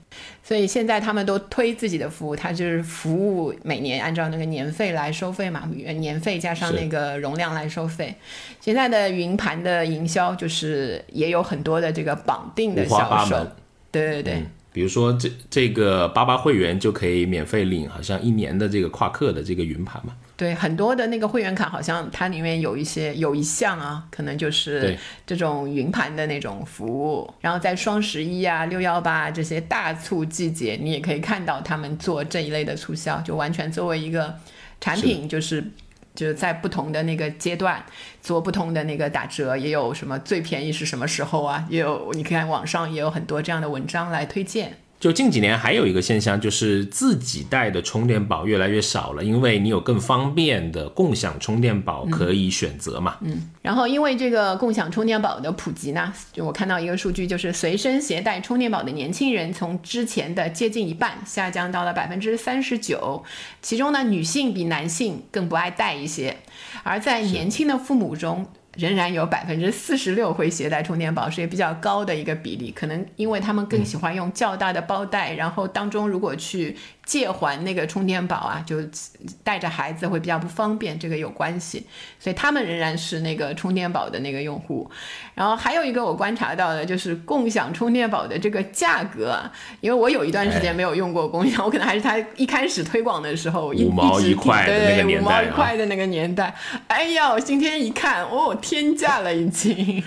所以现在他们都推自己的服务，它就是服务每年按照那个年费来收费嘛，年费加上那个容量来收费。现在的云盘的营销就是也有很多的这个绑定的销售，对对对。嗯，比如说这这个八八会员就可以免费领，好像一年的这个夸克的这个云盘嘛。对，很多的那个会员卡好像它里面有一些有一项啊，可能就是这种云盘的那种服务。然后在双十一啊、六幺八这些大促季节，你也可以看到他们做这一类的促销，就完全作为一个产品，就是就是在不同的那个阶段做不同的那个打折，也有什么最便宜是什么时候啊，也有你看网上也有很多这样的文章来推荐。就近几年还有一个现象，就是自己带的充电宝越来越少了，因为你有更方便的共享充电宝可以选择嘛。嗯，然后，因为这个共享充电宝的普及呢，就我看到一个数据，就是随身携带充电宝的年轻人从之前的接近一半下降到了百分之三十九，其中呢，女性比男性更不爱带一些，而在年轻的父母中。仍然有百分之四十六会携带充电宝，是一个比较高的一个比例。可能因为他们更喜欢用较大的包袋，然后当中如果去借还那个充电宝啊，就带着孩子会比较不方便，这个有关系。所以他们仍然是那个充电宝的那个用户。然后还有一个我观察到的就是共享充电宝的这个价格啊，因为我有一段时间没有用过共享，我可能还是他一开始推广的时候一五毛一块的对那个年代五毛一啊块的那个年代。哎呀，我今天一看，哦，天价了已经。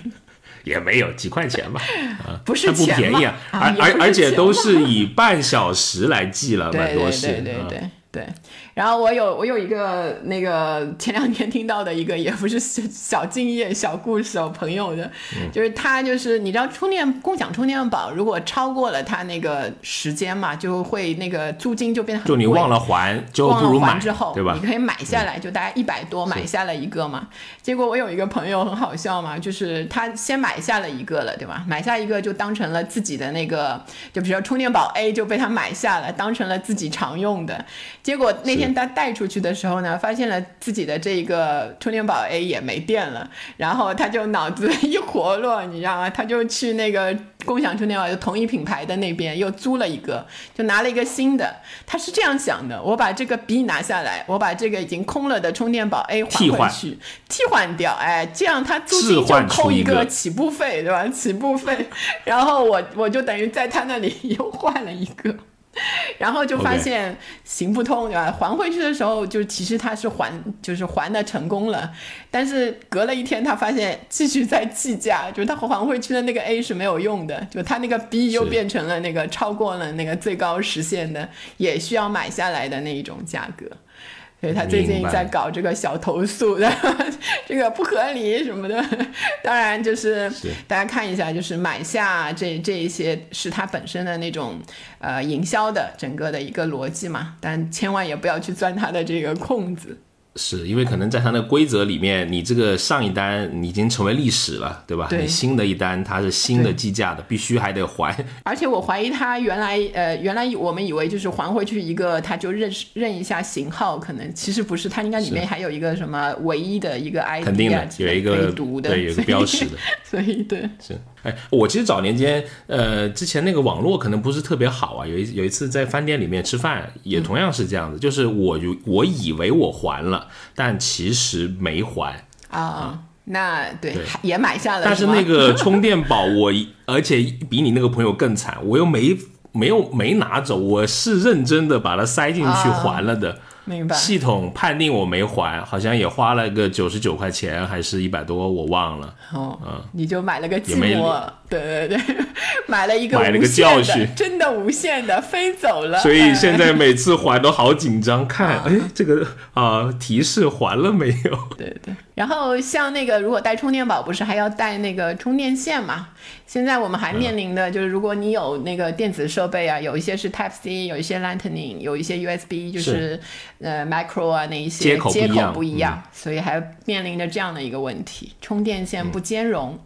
也没有几块钱吧，<laughs> 啊，不是它不便宜啊，啊而而而且都是以半小时来计了，蛮多是。啊对对对对。然后我有我有一个那个前两天听到的一个也不是小小经验小故事哦，朋友的，嗯就是他就是你知道充电共享充电宝如果超过了他那个时间嘛，就会那个租金就变得很贵就你忘了还，就忘了不如买还之后，对吧嗯你？可以买下来，就大概一百多买下了一个嘛。结果我有一个朋友很好笑嘛，就是他先买下了一个了，对吧？买下一个就当成了自己的那个，就比如说充电宝 A 就被他买下了，当成了自己常用的。结果那天他带出去的时候呢，发现了自己的这个充电宝 A 也没电了，然后他就脑子一活络，你知道吗？他就去那个共享充电宝，就同一品牌的那边又租了一个，就拿了一个新的。他是这样想的：我把这个 B 拿下来，我把这个已经空了的充电宝 A 还回去，替换掉，哎，这样他租金置就扣一个起步费，对吧？起步费，然后我我就等于在他那里 <laughs> 又换了一个。<laughs> 然后就发现行不通，对吧？还回去的时候，就其实他是还，就是还的成功了，但是隔了一天，他发现继续在计价，就是他还回去的那个 A 是没有用的，就他那个 B 又变成了那个超过了那个最高实现的，也需要买下来的那一种价格。所以他最近在搞这个小投诉的，<laughs> 这个不合理什么的。当然，就是是大家看一下，就是买下这这一些是他本身的那种呃营销的整个的一个逻辑嘛，但千万也不要去钻他的这个空子。是因为可能在它的规则里面，你这个上一单已经成为历史了，对吧？对你新的一单它是新的计价的，必须还得还。而且我怀疑他原来呃，原来我们以为就是还回去一个，他就认识认一下型号，可能其实不是，它应该里面还有一个什么唯一的一个 ID 啊，肯定的，有一个对，有一个标识的。<laughs> 所以对，是，哎，我其实早年间，呃，之前那个网络可能不是特别好啊。有一有一次在饭店里面吃饭，也同样是这样子，就是我有我以为我还了，但其实没还。啊，那对也买下了，但是那个 <laughs> 充电宝我一，而且比你那个朋友更惨，我又没没有没拿走，我是认真的把它塞进去啊还了的。明白。系统判定我没还，好像也花了个九十九块钱，还是一百多，我忘了。哦，嗯。你就买了个寂寞，对对对，<laughs> 买了一个买了个教训。真的无限的飞走了，所以哎现在每次还都好紧张，看哎这个啊、提示还了没有？<laughs> 对对，然后像那个，如果带充电宝，不是还要带那个充电线嘛？现在我们还面临的就是，如果你有那个电子设备啊，有一些是 Type C，有一些 Lightning，有一些 USB，就是。呃 Micro 啊那一些接口不一样，所以还面临着这样的一个问题，充电线不兼容。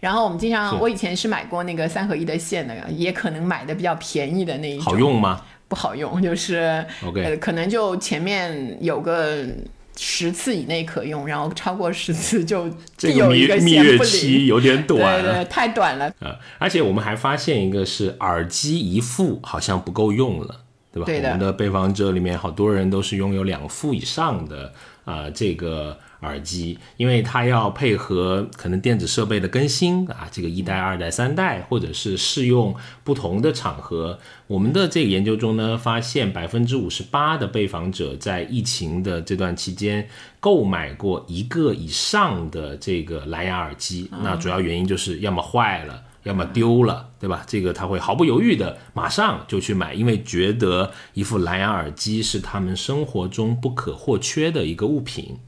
然后我们经常，我以前是买过那个三合一的线的，也可能买的比较便宜的那一种，好用吗？不好用，就是。呃，可能就前面有个十次以内可用，然后超过十次就这个蜜必有一个蜜月。期有点短了对对，太短了。啊！而且我们还发现一个是耳机一副好像不够用了，对吧？对的我们的被访者里面好多人都是拥有两副以上的啊、这个耳机，因为它要配合可能电子设备的更新啊，这个一代、二代、三代，或者是适用不同的场合。我们的这个研究中呢，发现百分之五十八的被访者在疫情的这段期间购买过一个以上的这个蓝牙耳机，那主要原因就是要么坏了。要么丢了，对吧？这个他会毫不犹豫的马上就去买，因为觉得一副蓝牙耳机是他们生活中不可或缺的一个物品。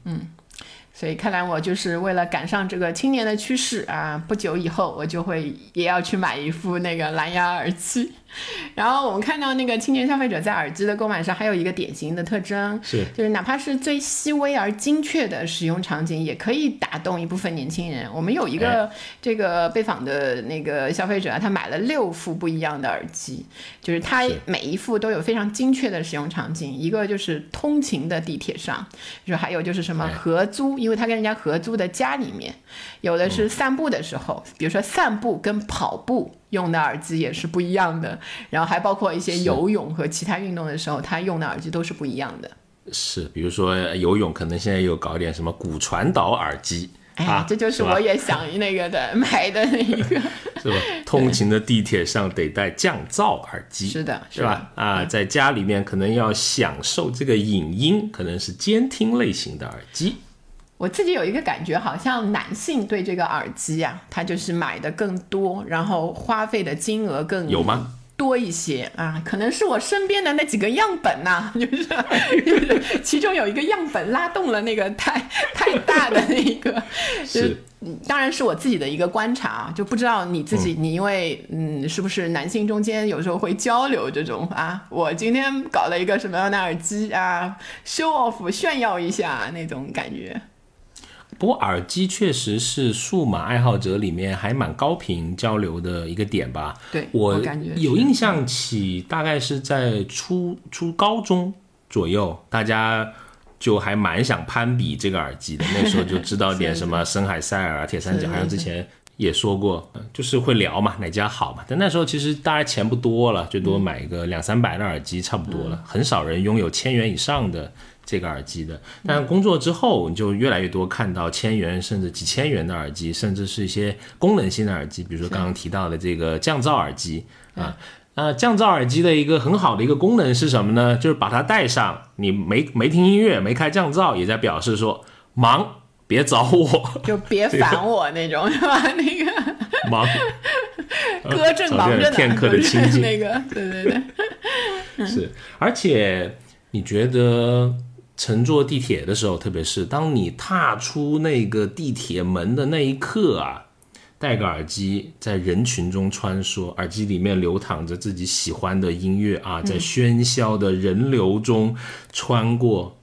所以看来我就是为了赶上这个青年的趋势啊，不久以后我就会也要去买一副那个蓝牙耳机。<laughs> 然后我们看到那个青年消费者在耳机的购买上还有一个典型的特征，是就是哪怕是最细微而精确的使用场景，也可以打动一部分年轻人。我们有一个这个被访的那个消费者啊，他买了六副不一样的耳机，就是他每一副都有非常精确的使用场景。一个就是通勤的地铁上，就还有就是什么哎合租，因为他跟人家合租的家里面，有的是散步的时候，比如说散步跟跑步。用的耳机也是不一样的，然后还包括一些游泳和其他运动的时候，他用的耳机都是不一样的。是，比如说游泳，可能现在又搞点什么骨传导耳机哎，啊，这就是我也想那个的 <laughs> 买的那一个。<laughs> 是吧？通勤的地铁上得戴降噪耳机，是的是吧？啊，在家里面可能要享受这个影音，可能是监听类型的耳机。我自己有一个感觉，好像男性对这个耳机啊，他就是买的更多，然后花费的金额更有吗？多一些啊，可能是我身边的那几个样本呐、<laughs> 就是就是其中有一个样本拉动了那个太太大的那个，<laughs> 就是嗯当然是我自己的一个观察啊，就不知道你自己，你因为嗯，是不是男性中间有时候会交流这种啊？我今天搞了一个什么样的耳机啊，show off 炫耀一下那种感觉。不过耳机确实是数码爱好者里面还蛮高频交流的一个点吧。对我我感觉有印象起，大概是在初初高中左右，大家就还蛮想攀比这个耳机的。那时候就知道点什么 <laughs> 深海塞尔啊、铁三角，是好像之前也说过，嗯就是会聊嘛，哪家好嘛。但那时候其实大家钱不多了，最多买个两三百的耳机差不多了，很少人拥有千元以上的。这个耳机的，但工作之后，你就越来越多看到千元甚至几千元的耳机，甚至是一些功能性的耳机，比如说刚刚提到的这个降噪耳机啊。那降噪耳机的一个很好的一个功能是什么呢？就是把它戴上，你没没听音乐，没开降噪，也在表示说忙，别找我，就别烦我那种，<laughs> 是吧？那个忙。歌正忙着呢，呃片刻的就是清静那个，对对对，嗯是，而且你觉得乘坐地铁的时候，特别是当你踏出那个地铁门的那一刻啊，戴个耳机在人群中穿梭，耳机里面流淌着自己喜欢的音乐啊，在喧嚣的人流中穿过。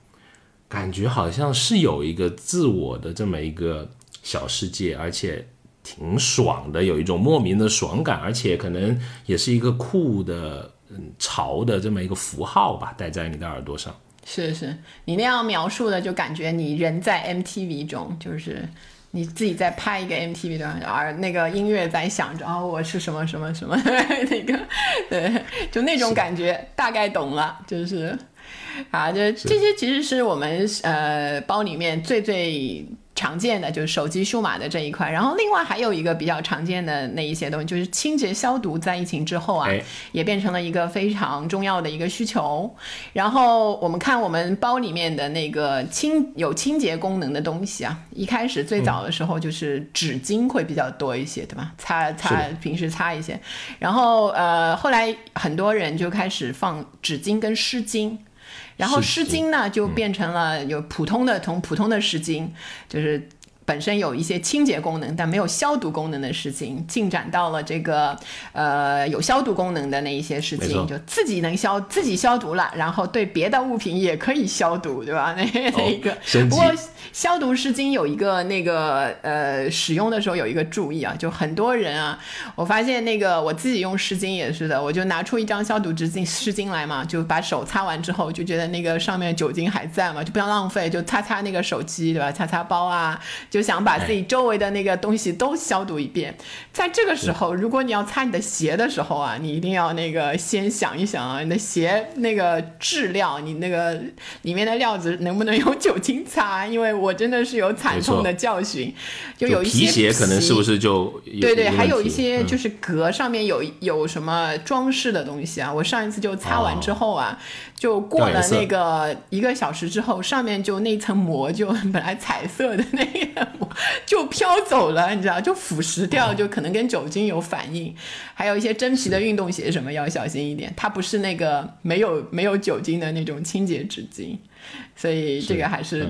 感觉好像是有一个自我的这么一个小世界，而且挺爽的，有一种莫名的爽感，而且可能也是一个酷的、嗯潮的这么一个符号吧，戴在你的耳朵上。是是，你那样描述的，就感觉你人在 MTV 中，就是你自己在拍一个 MTV 的，而那个音乐在响着，哦，我是什么什么什么 <laughs> 那个，对，就那种感觉，大概懂了，就是啊，就这些其实是我们呃包里面最最。常见的就是手机数码的这一块，然后另外还有一个比较常见的那一些东西，就是清洁消毒，在疫情之后啊，也变成了一个非常重要的一个需求。然后我们看我们包里面的那个清有清洁功能的东西啊，一开始最早的时候就是纸巾会比较多一些，对吧？擦擦平时擦一些，然后呃后来很多人就开始放纸巾跟湿巾。然后诗经呢，就变成了有普通的，从普通的诗经，就是。本身有一些清洁功能，但没有消毒功能的事情，进展到了这个呃有消毒功能的那一些事情，就自己能消自己消毒了，然后对别的物品也可以消毒，对吧？那那个不过消毒湿巾有一个那个呃使用的时候有一个注意啊，就很多人啊，我发现那个我自己用湿巾也是的，我就拿出一张消毒纸巾湿巾来嘛，就把手擦完之后，就觉得那个上面酒精还在嘛，就不要浪费，就擦擦那个手机，对吧？擦擦包啊，就。就想把自己周围的那个东西都消毒一遍，在这个时候，如果你要擦你的鞋的时候啊，你一定要那个先想一想啊，你的鞋那个质料，你那个里面的料子能不能用酒精擦？因为我真的是有惨痛的教训，<laughs> 就有一些皮鞋可能是不是就对对，还有一些就是革上面有有什么装饰的东西啊，我上一次就擦完之后啊。就过了那个一个小时之后，上面就那层膜就 <laughs> 本来彩色的那个膜 <laughs> 就飘走了，你知道，就腐蚀掉，就可能跟酒精有反应。还有一些真皮的运动鞋什么要小心一点，它不是那个没有没有酒精的那种清洁纸巾，所以这个还是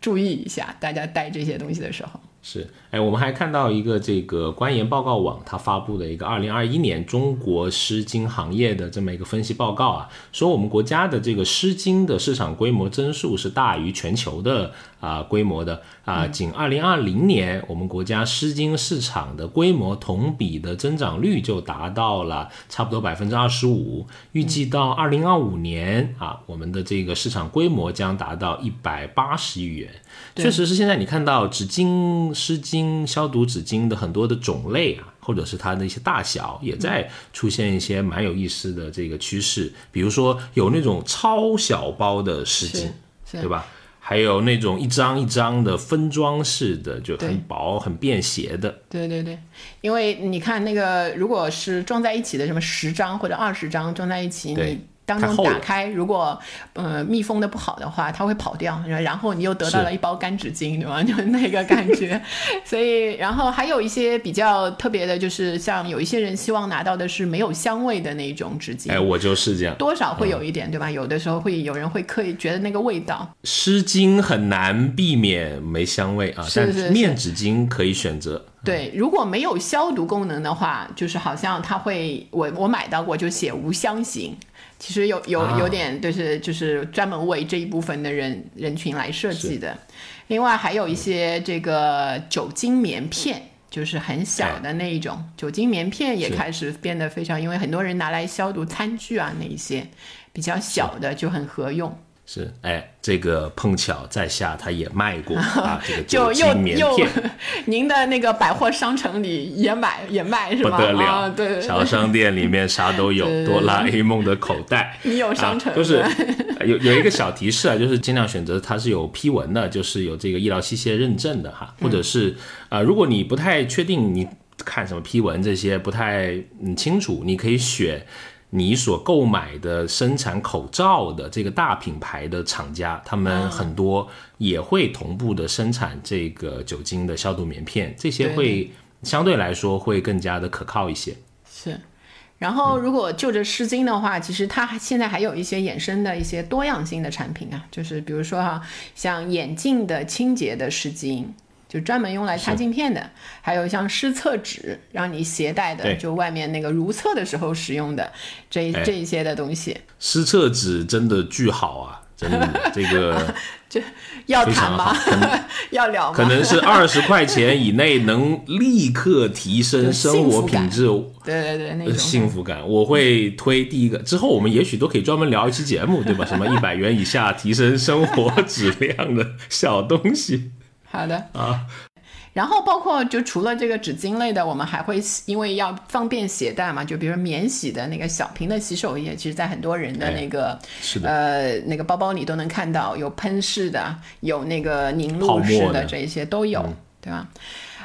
注意一下，大家带这些东西的时候。是，哎，我们还看到一个这个官研报告网，它发布的一个二零二一年中国诗经行业的这么一个分析报告啊，说我们国家的这个诗经的市场规模增速是大于全球的啊规模的啊，仅二零二零年我们国家诗经市场的规模同比的增长率就达到了差不多百分之二十五，预计到二零二五年啊，我们的这个市场规模将达到一百八十亿元。确实是，现在你看到纸巾、湿巾、消毒纸巾的很多的种类啊，或者是它的一些大小，也在出现一些蛮有意思的这个趋势。比如说有那种超小包的湿巾，对吧？还有那种一张一张的分装式的，就很薄、很便携的。对对对，因为你看那个，如果是装在一起的，什么十张或者二十张装在一起，你。当中打开，如果呃密封的不好的话，它会跑掉，然后你又得到了一包干纸巾，对吧？<laughs> 就那个感觉。<laughs> 所以，然后还有一些比较特别的，就是像有一些人希望拿到的是没有香味的那种纸巾。哎，我就是这样，多少会有一点，对吧？有的时候会有人会刻意觉得那个味道。湿巾很难避免没香味啊，但是面纸巾可以选择。对，如果没有消毒功能的话，就是好像它会，我我买到过就写无香型。其实有有有点就是就是专门为这一部分的人人群来设计的，另外还有一些这个酒精棉片，就是很小的那一种酒精棉片也开始变得非常，因为很多人拿来消毒餐具啊那一些比较小的就很合用。是，哎，这个碰巧在下他也卖过 <laughs> 啊，这个酒精棉片，<laughs> 您的那个百货商城里也买也卖是吗？不得了，对，小商店里面啥都有，哆啦 A 梦的口袋，<laughs> 你有商城，就是有有一个小提示啊，就是尽量选择它是有批文的，就是有这个医疗器械认证的哈，或者是啊，如果你不太确定你看什么批文这些不太嗯清楚，你可以选。你所购买的生产口罩的这个大品牌的厂家，他们很多也会同步的生产这个酒精的消毒棉片，这些会相对来说会更加的可靠一些。是，然后如果就着湿巾的话，其实它现在还有一些衍生的一些多样性的产品啊，就是比如说哈，像眼镜的清洁的湿巾。就专门用来擦镜片的，还有像湿厕纸，让你携带的，就外面那个如厕的时候使用的，这这一些的东西。湿厕纸真的巨好啊！真的这个 <laughs> 要谈吗？<laughs> 要聊吗？可能是二十块钱以内能立刻提升生活品质。对对对，那呃种幸福感，我会推第一个。之后我们也许都可以专门聊一期节目，对吧？什么一百元以下提升生活质量的小东西好的。啊，然后包括就除了这个纸巾类的，我们还会因为要方便携带嘛，就比如说免洗的那个小瓶的洗手液，其实在很多人的那个、是的，呃那个包包里都能看到，有喷式的，有那个凝露式的的，这一些都有，对吧？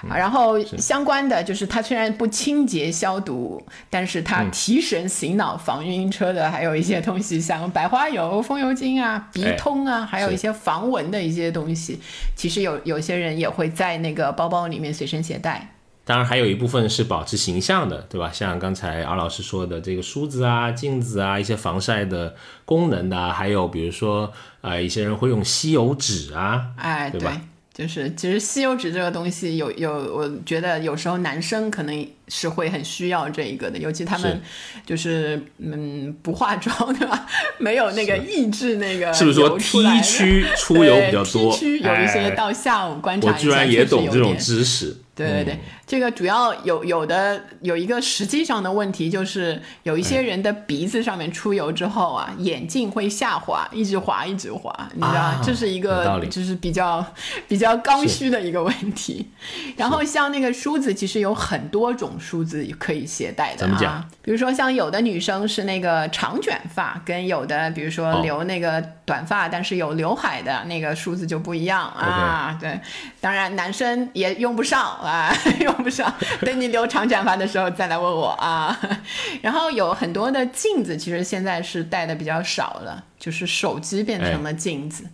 啊，然后相关的就是它虽然不清洁消毒，但是它提神醒脑、防晕车的还有一些东西，像白花油、风油精啊、鼻通啊，还有一些防蚊的一些东西，其实有有些人也会在那个包包里面随身携带。当然还有一部分是保持形象的，对吧？像刚才敖老师说的这个梳子啊、镜子啊，一些防晒的功能的啊，还有比如说呃，一些人会用吸油纸啊，哎，对吧就是其实吸油纸这个东西有有，我觉得有时候男生可能是会很需要这一个的，尤其他们就是嗯不化妆对吧？没有那个抑制那个是不是说油 T 区出油比较多？T 区有一些哎到下午观察一下，我居然也懂这种确实有点知识。对对对，这个主要有有的有一个实际上的问题，就是有一些人的鼻子上面出油之后啊，眼镜会下滑，一直滑一直滑，你知道，啊这是一个就是比较比较刚需的一个问题。然后像那个梳子，其实有很多种梳子可以携带的怎么讲？啊，比如说像有的女生是那个长卷发，跟有的比如说哦。留那个短发，但是有刘海的那个梳子就不一样啊。对，当然男生也用不上啊，<laughs> 用不上。等你留长卷发的时候再来问我啊。<laughs> 然后有很多的镜子，其实现在是戴的比较少了，就是手机变成了镜子。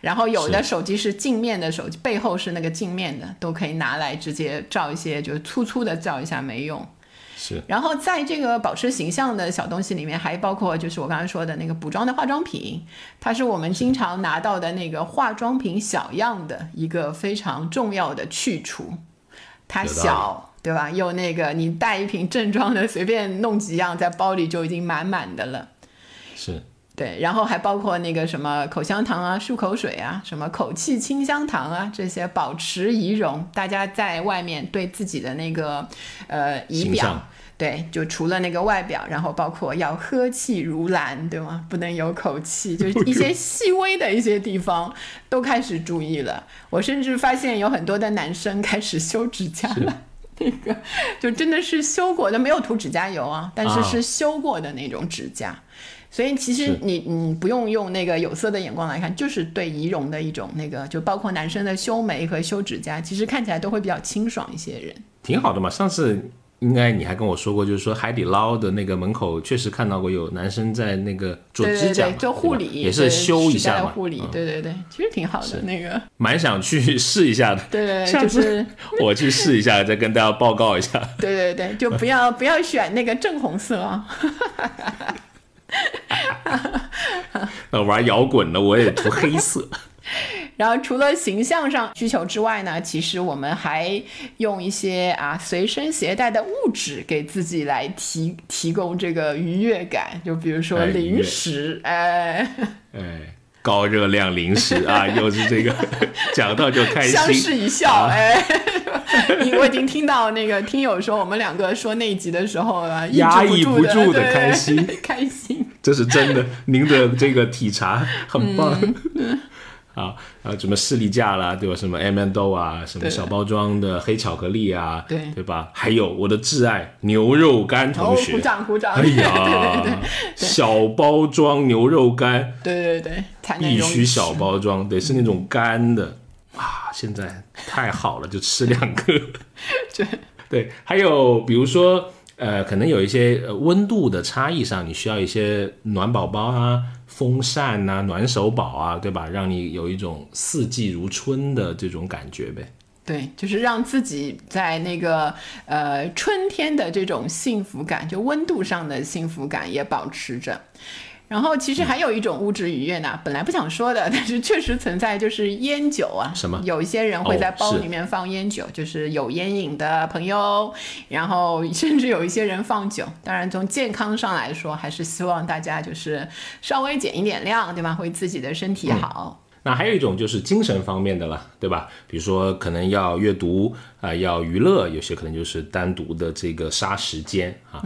然后有的手机是镜面的手机，背后是那个镜面的，都可以拿来直接照一些，就是粗粗的照一下没用。是然后在这个保持形象的小东西里面，还包括就是我刚才说的那个补妆的化妆品，它是我们经常拿到的那个化妆品小样的一个非常重要的去除。它小，对吧？又那个你带一瓶正装的，随便弄几样在包里就已经满满的了。是，对，然后还包括那个什么口香糖啊、漱口水啊、什么口气清香糖啊，这些保持仪容。大家在外面对自己的那个呃仪表对，就除了那个外表，然后包括要呵气如兰，对吗？不能有口气，就是一些细微的一些地方都开始注意了。我甚至发现有很多的男生开始修指甲了。<laughs> 那个就真的是修过的，没有涂指甲油啊，但是啊是修过的那种指甲。所以其实你你不用用那个有色的眼光来看，就是对仪容的一种那个，就包括男生的修眉和修指甲，其实看起来都会比较清爽一些人。挺好的嘛。上次应该你还跟我说过，就是说海底捞的那个门口确实看到过有男生在那个做指甲做护理也是修一下嘛，护理，嗯对对对，其实挺好的那个。蛮想去试一下的。<laughs> 对对对，就是 <laughs> 我去试一下，再跟大家报告一下。对对对，就不要不要选那个正红色啊。<laughs> 呃，玩摇滚的我也涂黑色。<laughs> 然后除了形象上需求之外呢，其实我们还用一些啊随身携带的物质给自己来提提供这个愉悦感，就比如说零食，哎，哎，高热量零食啊，又是这个，讲到就开心相视。一笑，哎。<laughs> 你我已经听到那个听友说，我们两个说那一集的时候啊，压抑不住的开心开心。这是真的，您的这个体察很棒。嗯 <laughs> 好，啊，什么士力架啦，对吧？什么 M and O 啊，什么小包装的黑巧克力啊，对。对吧？还有我的挚爱牛肉干同哦，学，鼓掌鼓掌！哎呀，<laughs> 对对小包装牛肉干。对对对必须小包装，对，是那种干的。啊，现在太好了，就吃两个。<laughs> 对。对，还有比如说，呃，可能有一些温度的差异上，你需要一些暖宝宝啊、风扇呐、暖手宝啊，对吧？让你有一种四季如春的这种感觉呗。对，就是让自己在那个呃春天的这种幸福感，就温度上的幸福感也保持着。然后其实还有一种物质愉悦呢，本来不想说的，<laughs> 但是确实存在，就是烟酒啊。什么有一些人会在包里面放烟酒，就是有烟瘾的朋友，然后甚至有一些人放酒。当然，从健康上来说，还是希望大家就是稍微减一点量，对吧？为自己的身体好。那还有一种就是精神方面的了，对吧？比如说可能要阅读啊、要娱乐，有些可能就是单独的这个杀时间啊。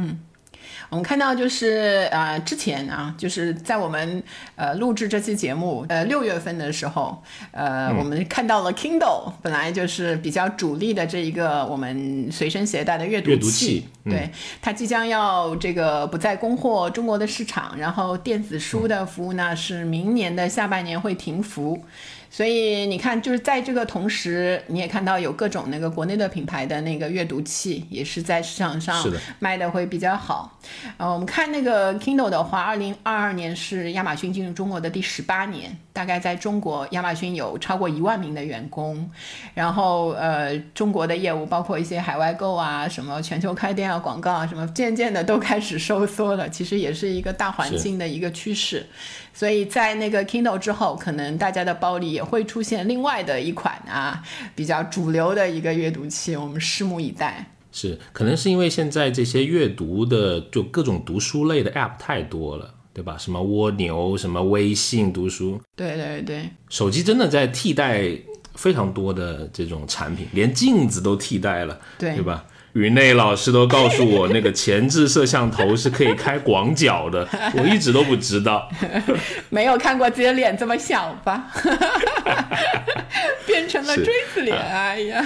我们看到就是呃，之前啊，就是在我们呃录制这期节目呃六月份的时候，呃，嗯我们看到了 Kindle，本来就是比较主力的这一个我们随身携带的阅读阅读器嗯对，它即将要这个不再供货中国的市场，然后电子书的服务呢是明年的下半年会停服。所以你看，就是在这个同时，你也看到有各种那个国内的品牌的那个阅读器，也是在市场上卖的会比较好。呃，我们看那个 Kindle 的话，二零二二年是亚马逊进入中国的第十八年，大概在中国，亚马逊有超过一万名的员工，然后呃，中国的业务包括一些海外购啊，什么全球开店啊、广告啊，什么渐渐的都开始收缩了，其实也是一个大环境的一个趋势。所以在那个 Kindle 之后，可能大家的包里也会出现另外的一款啊比较主流的一个阅读器，我们拭目以待。是，可能是因为现在这些阅读的就各种读书类的 App 太多了，对吧？什么蜗牛，什么微信读书，对对对，手机真的在替代非常多的这种产品，连镜子都替代了，对对吧？云内老师都告诉我，那个前置摄像头是可以开广角的，<laughs> 我一直都不知道。<laughs> 没有看过自己的脸这么小吧？<laughs> 变成了锥子脸，哎呀，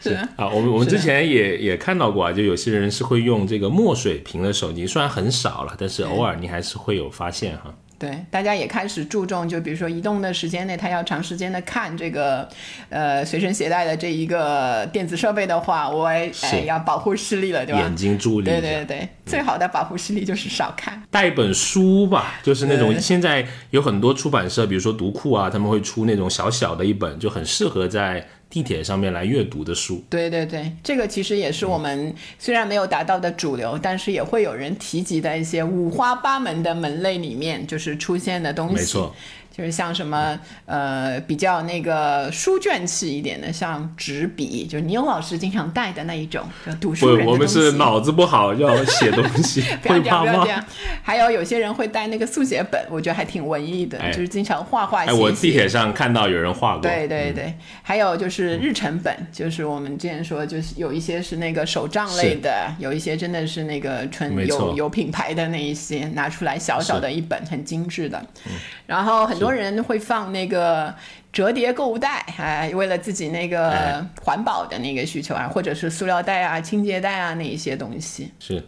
是啊，我们我们之前也也看到过啊，就有些人是会用这个墨水屏的手机，虽然很少了，但是偶尔你还是会有发现哈。对，大家也开始注重，就比如说移动的时间内，他要长时间的看这个，呃，随身携带的这一个电子设备的话，我哎是要保护视力了，对吧眼？睛助力一对，对对，最好的保护视力就是少看。带一本书吧，就是那种现在有很多出版社，比如说读库啊，他们会出那种小小的一本，就很适合在地铁上面来阅读的书。对对对，这个其实也是我们虽然没有达到的主流，但是也会有人提及的一些五花八门的门类里面，就是出现的东西。没错，就是像什么呃比较那个书卷气一点的，像纸笔，就倪勇老师经常带的那一种，就读书人，的我们。是脑子不好要写东西，<laughs> 不要这样，不要这？样。还有有些人会带那个速写本，我觉得还挺文艺的，哎。就是经常画画写哎，我地铁上看到有人画过，对对对，还有就是日程本，就是我们之前说，就是有一些是那个手账类的，有一些真的是那个纯有有品牌的那一些，拿出来小小的一本，很精致的。然后很多人会放那个折叠购物袋，哎，为了自己那个哎环保的那个需求啊，或者是塑料袋啊、清洁袋啊那一些东西。是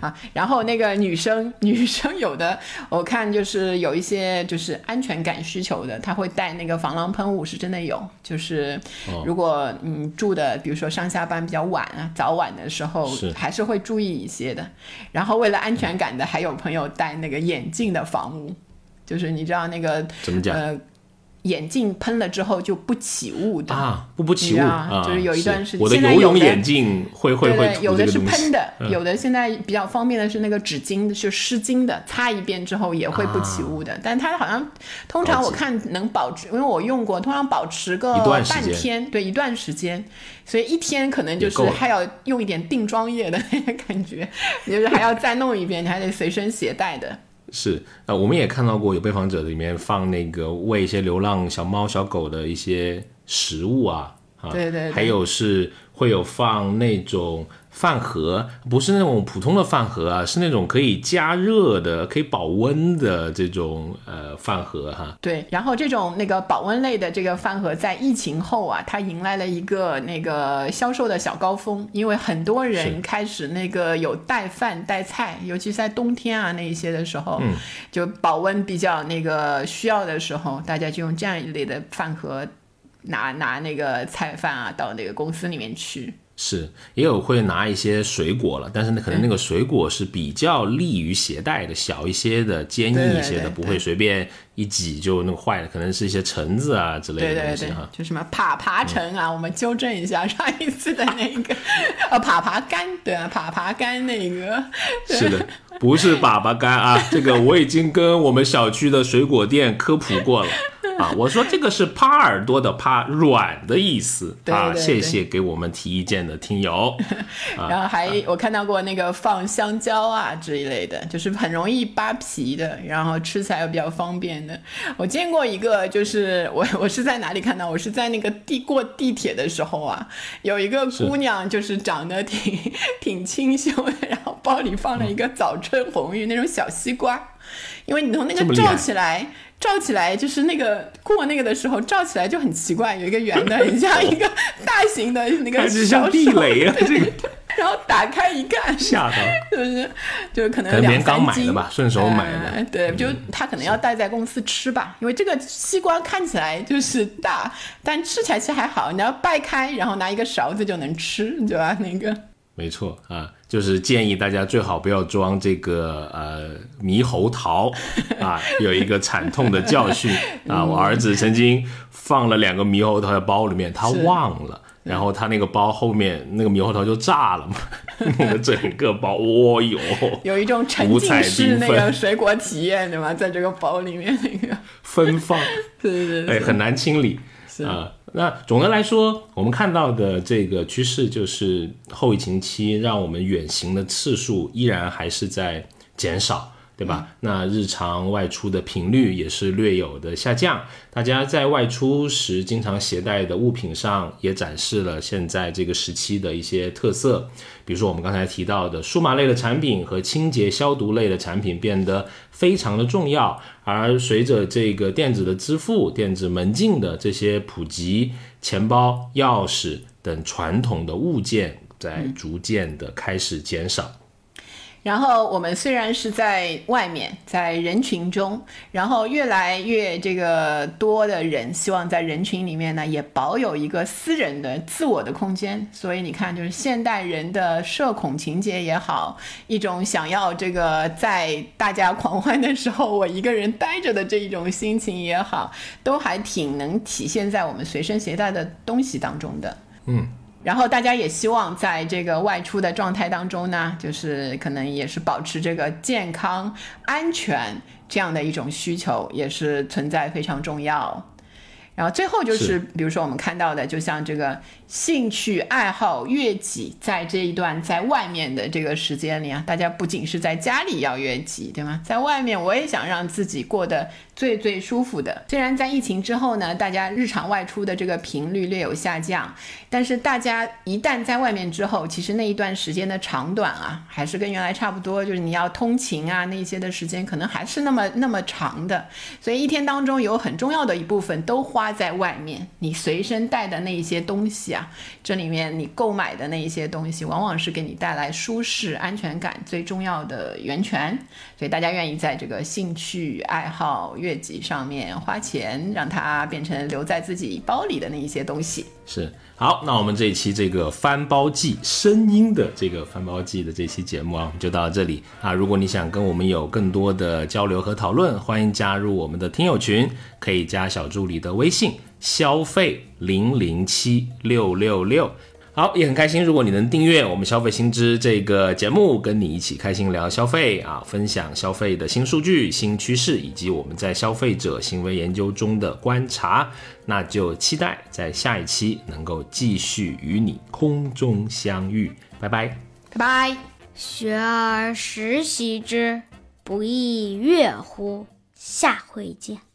啊，然后那个女生，<laughs> 女生有的我看就是有一些就是安全感需求的，她会带那个防狼喷雾，是真的有。就是哦如果嗯住的，比如说上下班比较晚啊，早晚的时候还是会注意一些的。然后为了安全感的，还有朋友带那个眼镜的防雾，就是你知道那个怎么讲呃眼镜喷了之后就不起雾的。啊？不不起雾啊，就是有一段时间我的游泳眼镜会会会有的是喷的，嗯有的现在比较方便的是那个纸巾，就湿巾的，擦一遍之后也会不起雾的。但它好像通常我看能保持，因为我用过，通常保持个半天，对，一段时间。所以一天可能就是还要用一点定妆液的那个感觉，<laughs> 就是还要再弄一遍，你还得随身携带的。是，呃，我们也看到过有被访者里面放那个喂一些流浪小猫小狗的一些食物啊，啊，对对对。还有是会有放那种饭盒，不是那种普通的饭盒啊，是那种可以加热的、可以保温的这种呃饭盒哈。对，然后这种那个保温类的这个饭盒，在疫情后啊，它迎来了一个那个销售的小高峰，因为很多人开始那个有带饭带菜，尤其是在冬天啊那一些的时候，嗯就保温比较那个需要的时候，大家就用这样一类的饭盒拿拿那个菜饭啊到那个公司里面去。是，也有会拿一些水果了，但是呢，可能那个水果是比较利于携带的，小一些的、坚硬一些的，不会随便一挤就那个坏了。可能是一些橙子啊之类的东西哈。就什么爬爬橙啊，我们纠正一下上一次的那个，呃，爬爬柑，对啊，爬爬柑那个。是的，不是粑粑柑啊，这个我已经跟我们小区的水果店科普过了。啊，<laughs> 我说这个是趴耳朵的趴，软的意思啊。谢谢给我们提意见的听友。<laughs> 然后还我看到过那个放香蕉啊这一类的，就是很容易扒皮的，然后吃起来又比较方便的。我见过一个，就是我 <laughs> 我是在哪里看到？我是在那个地过地铁的时候啊，有一个姑娘就是长得挺挺清秀的，然后包里放了一个早春红玉那种小西瓜，因为你从那个照起来。照起来就是那个过那个的时候，照起来就很奇怪，有一个圆的，很像一个大型的那个小地雷啊，这个。然后打开一看，吓到，就是就可能可能别人刚买的吧，顺手买的。对，就他可能要带在公司吃吧，因为这个西瓜看起来就是大，但吃起来其实还好，你要掰开，然后拿一个勺子就能吃，对吧？那个。没错啊，就是建议大家最好不要装这个呃猕猴桃啊，<laughs> 有一个惨痛的教训啊。我儿子曾经放了两个猕猴桃在包里面，他忘了，然后他那个包后面那个猕猴桃就炸了嘛，弄 <laughs> 得整个包，哦哟，有一种沉浸式那个水果体验对吗？在这个包里面那个 <laughs> 芬芳，对对对，哎，很难清理啊。那总的来说，我们看到的这个趋势就是后疫情期，让我们远行的次数依然还是在减少。对吧？那日常外出的频率也是略有的下降。大家在外出时经常携带的物品上，也展示了现在这个时期的一些特色。比如说我们刚才提到的数码类的产品和清洁消毒类的产品变得非常的重要。而随着这个电子的支付、电子门禁的这些普及，钱包、钥匙等传统的物件在逐渐的开始减少。然后我们虽然是在外面，在人群中，然后越来越这个多的人希望在人群里面呢，也保有一个私人的、自我的空间。所以你看，就是现代人的社恐情节也好，一种想要这个在大家狂欢的时候我一个人待着的这一种心情也好，都还挺能体现在我们随身携带的东西当中的。嗯。然后大家也希望在这个外出的状态当中呢，就是可能也是保持这个健康、安全这样的一种需求，也是存在非常重要。然后最后就是，比如说我们看到的，就像这个兴趣爱好悦己，在这一段在外面的这个时间里啊，大家不仅是在家里要悦己，对吗？在外面我也想让自己过得最最舒服的。虽然在疫情之后呢，大家日常外出的这个频率略有下降，但是大家一旦在外面之后，其实那一段时间的长短啊，还是跟原来差不多，就是你要通勤啊那些的时间，可能还是那么那么长的。所以一天当中有很重要的一部分都花。在外面，你随身带的那一些东西啊，这里面你购买的那一些东西，往往是给你带来舒适、安全感最重要的源泉。所以大家愿意在这个兴趣爱好、悦己上面花钱，让它变成留在自己包里的那一些东西。是。好，那我们这一期这个翻包记声音的这个翻包记的这期节目啊，就到这里啊。如果你想跟我们有更多的交流和讨论，欢迎加入我们的听友群，可以加小助理的微信：消费零零七六六六。好，也很开心。如果你能订阅我们消费新知这个节目，跟你一起开心聊消费啊，分享消费的新数据、新趋势，以及我们在消费者行为研究中的观察，那就期待在下一期能够继续与你空中相遇。拜拜，拜拜。学而时习之，不亦乐乎？下回见。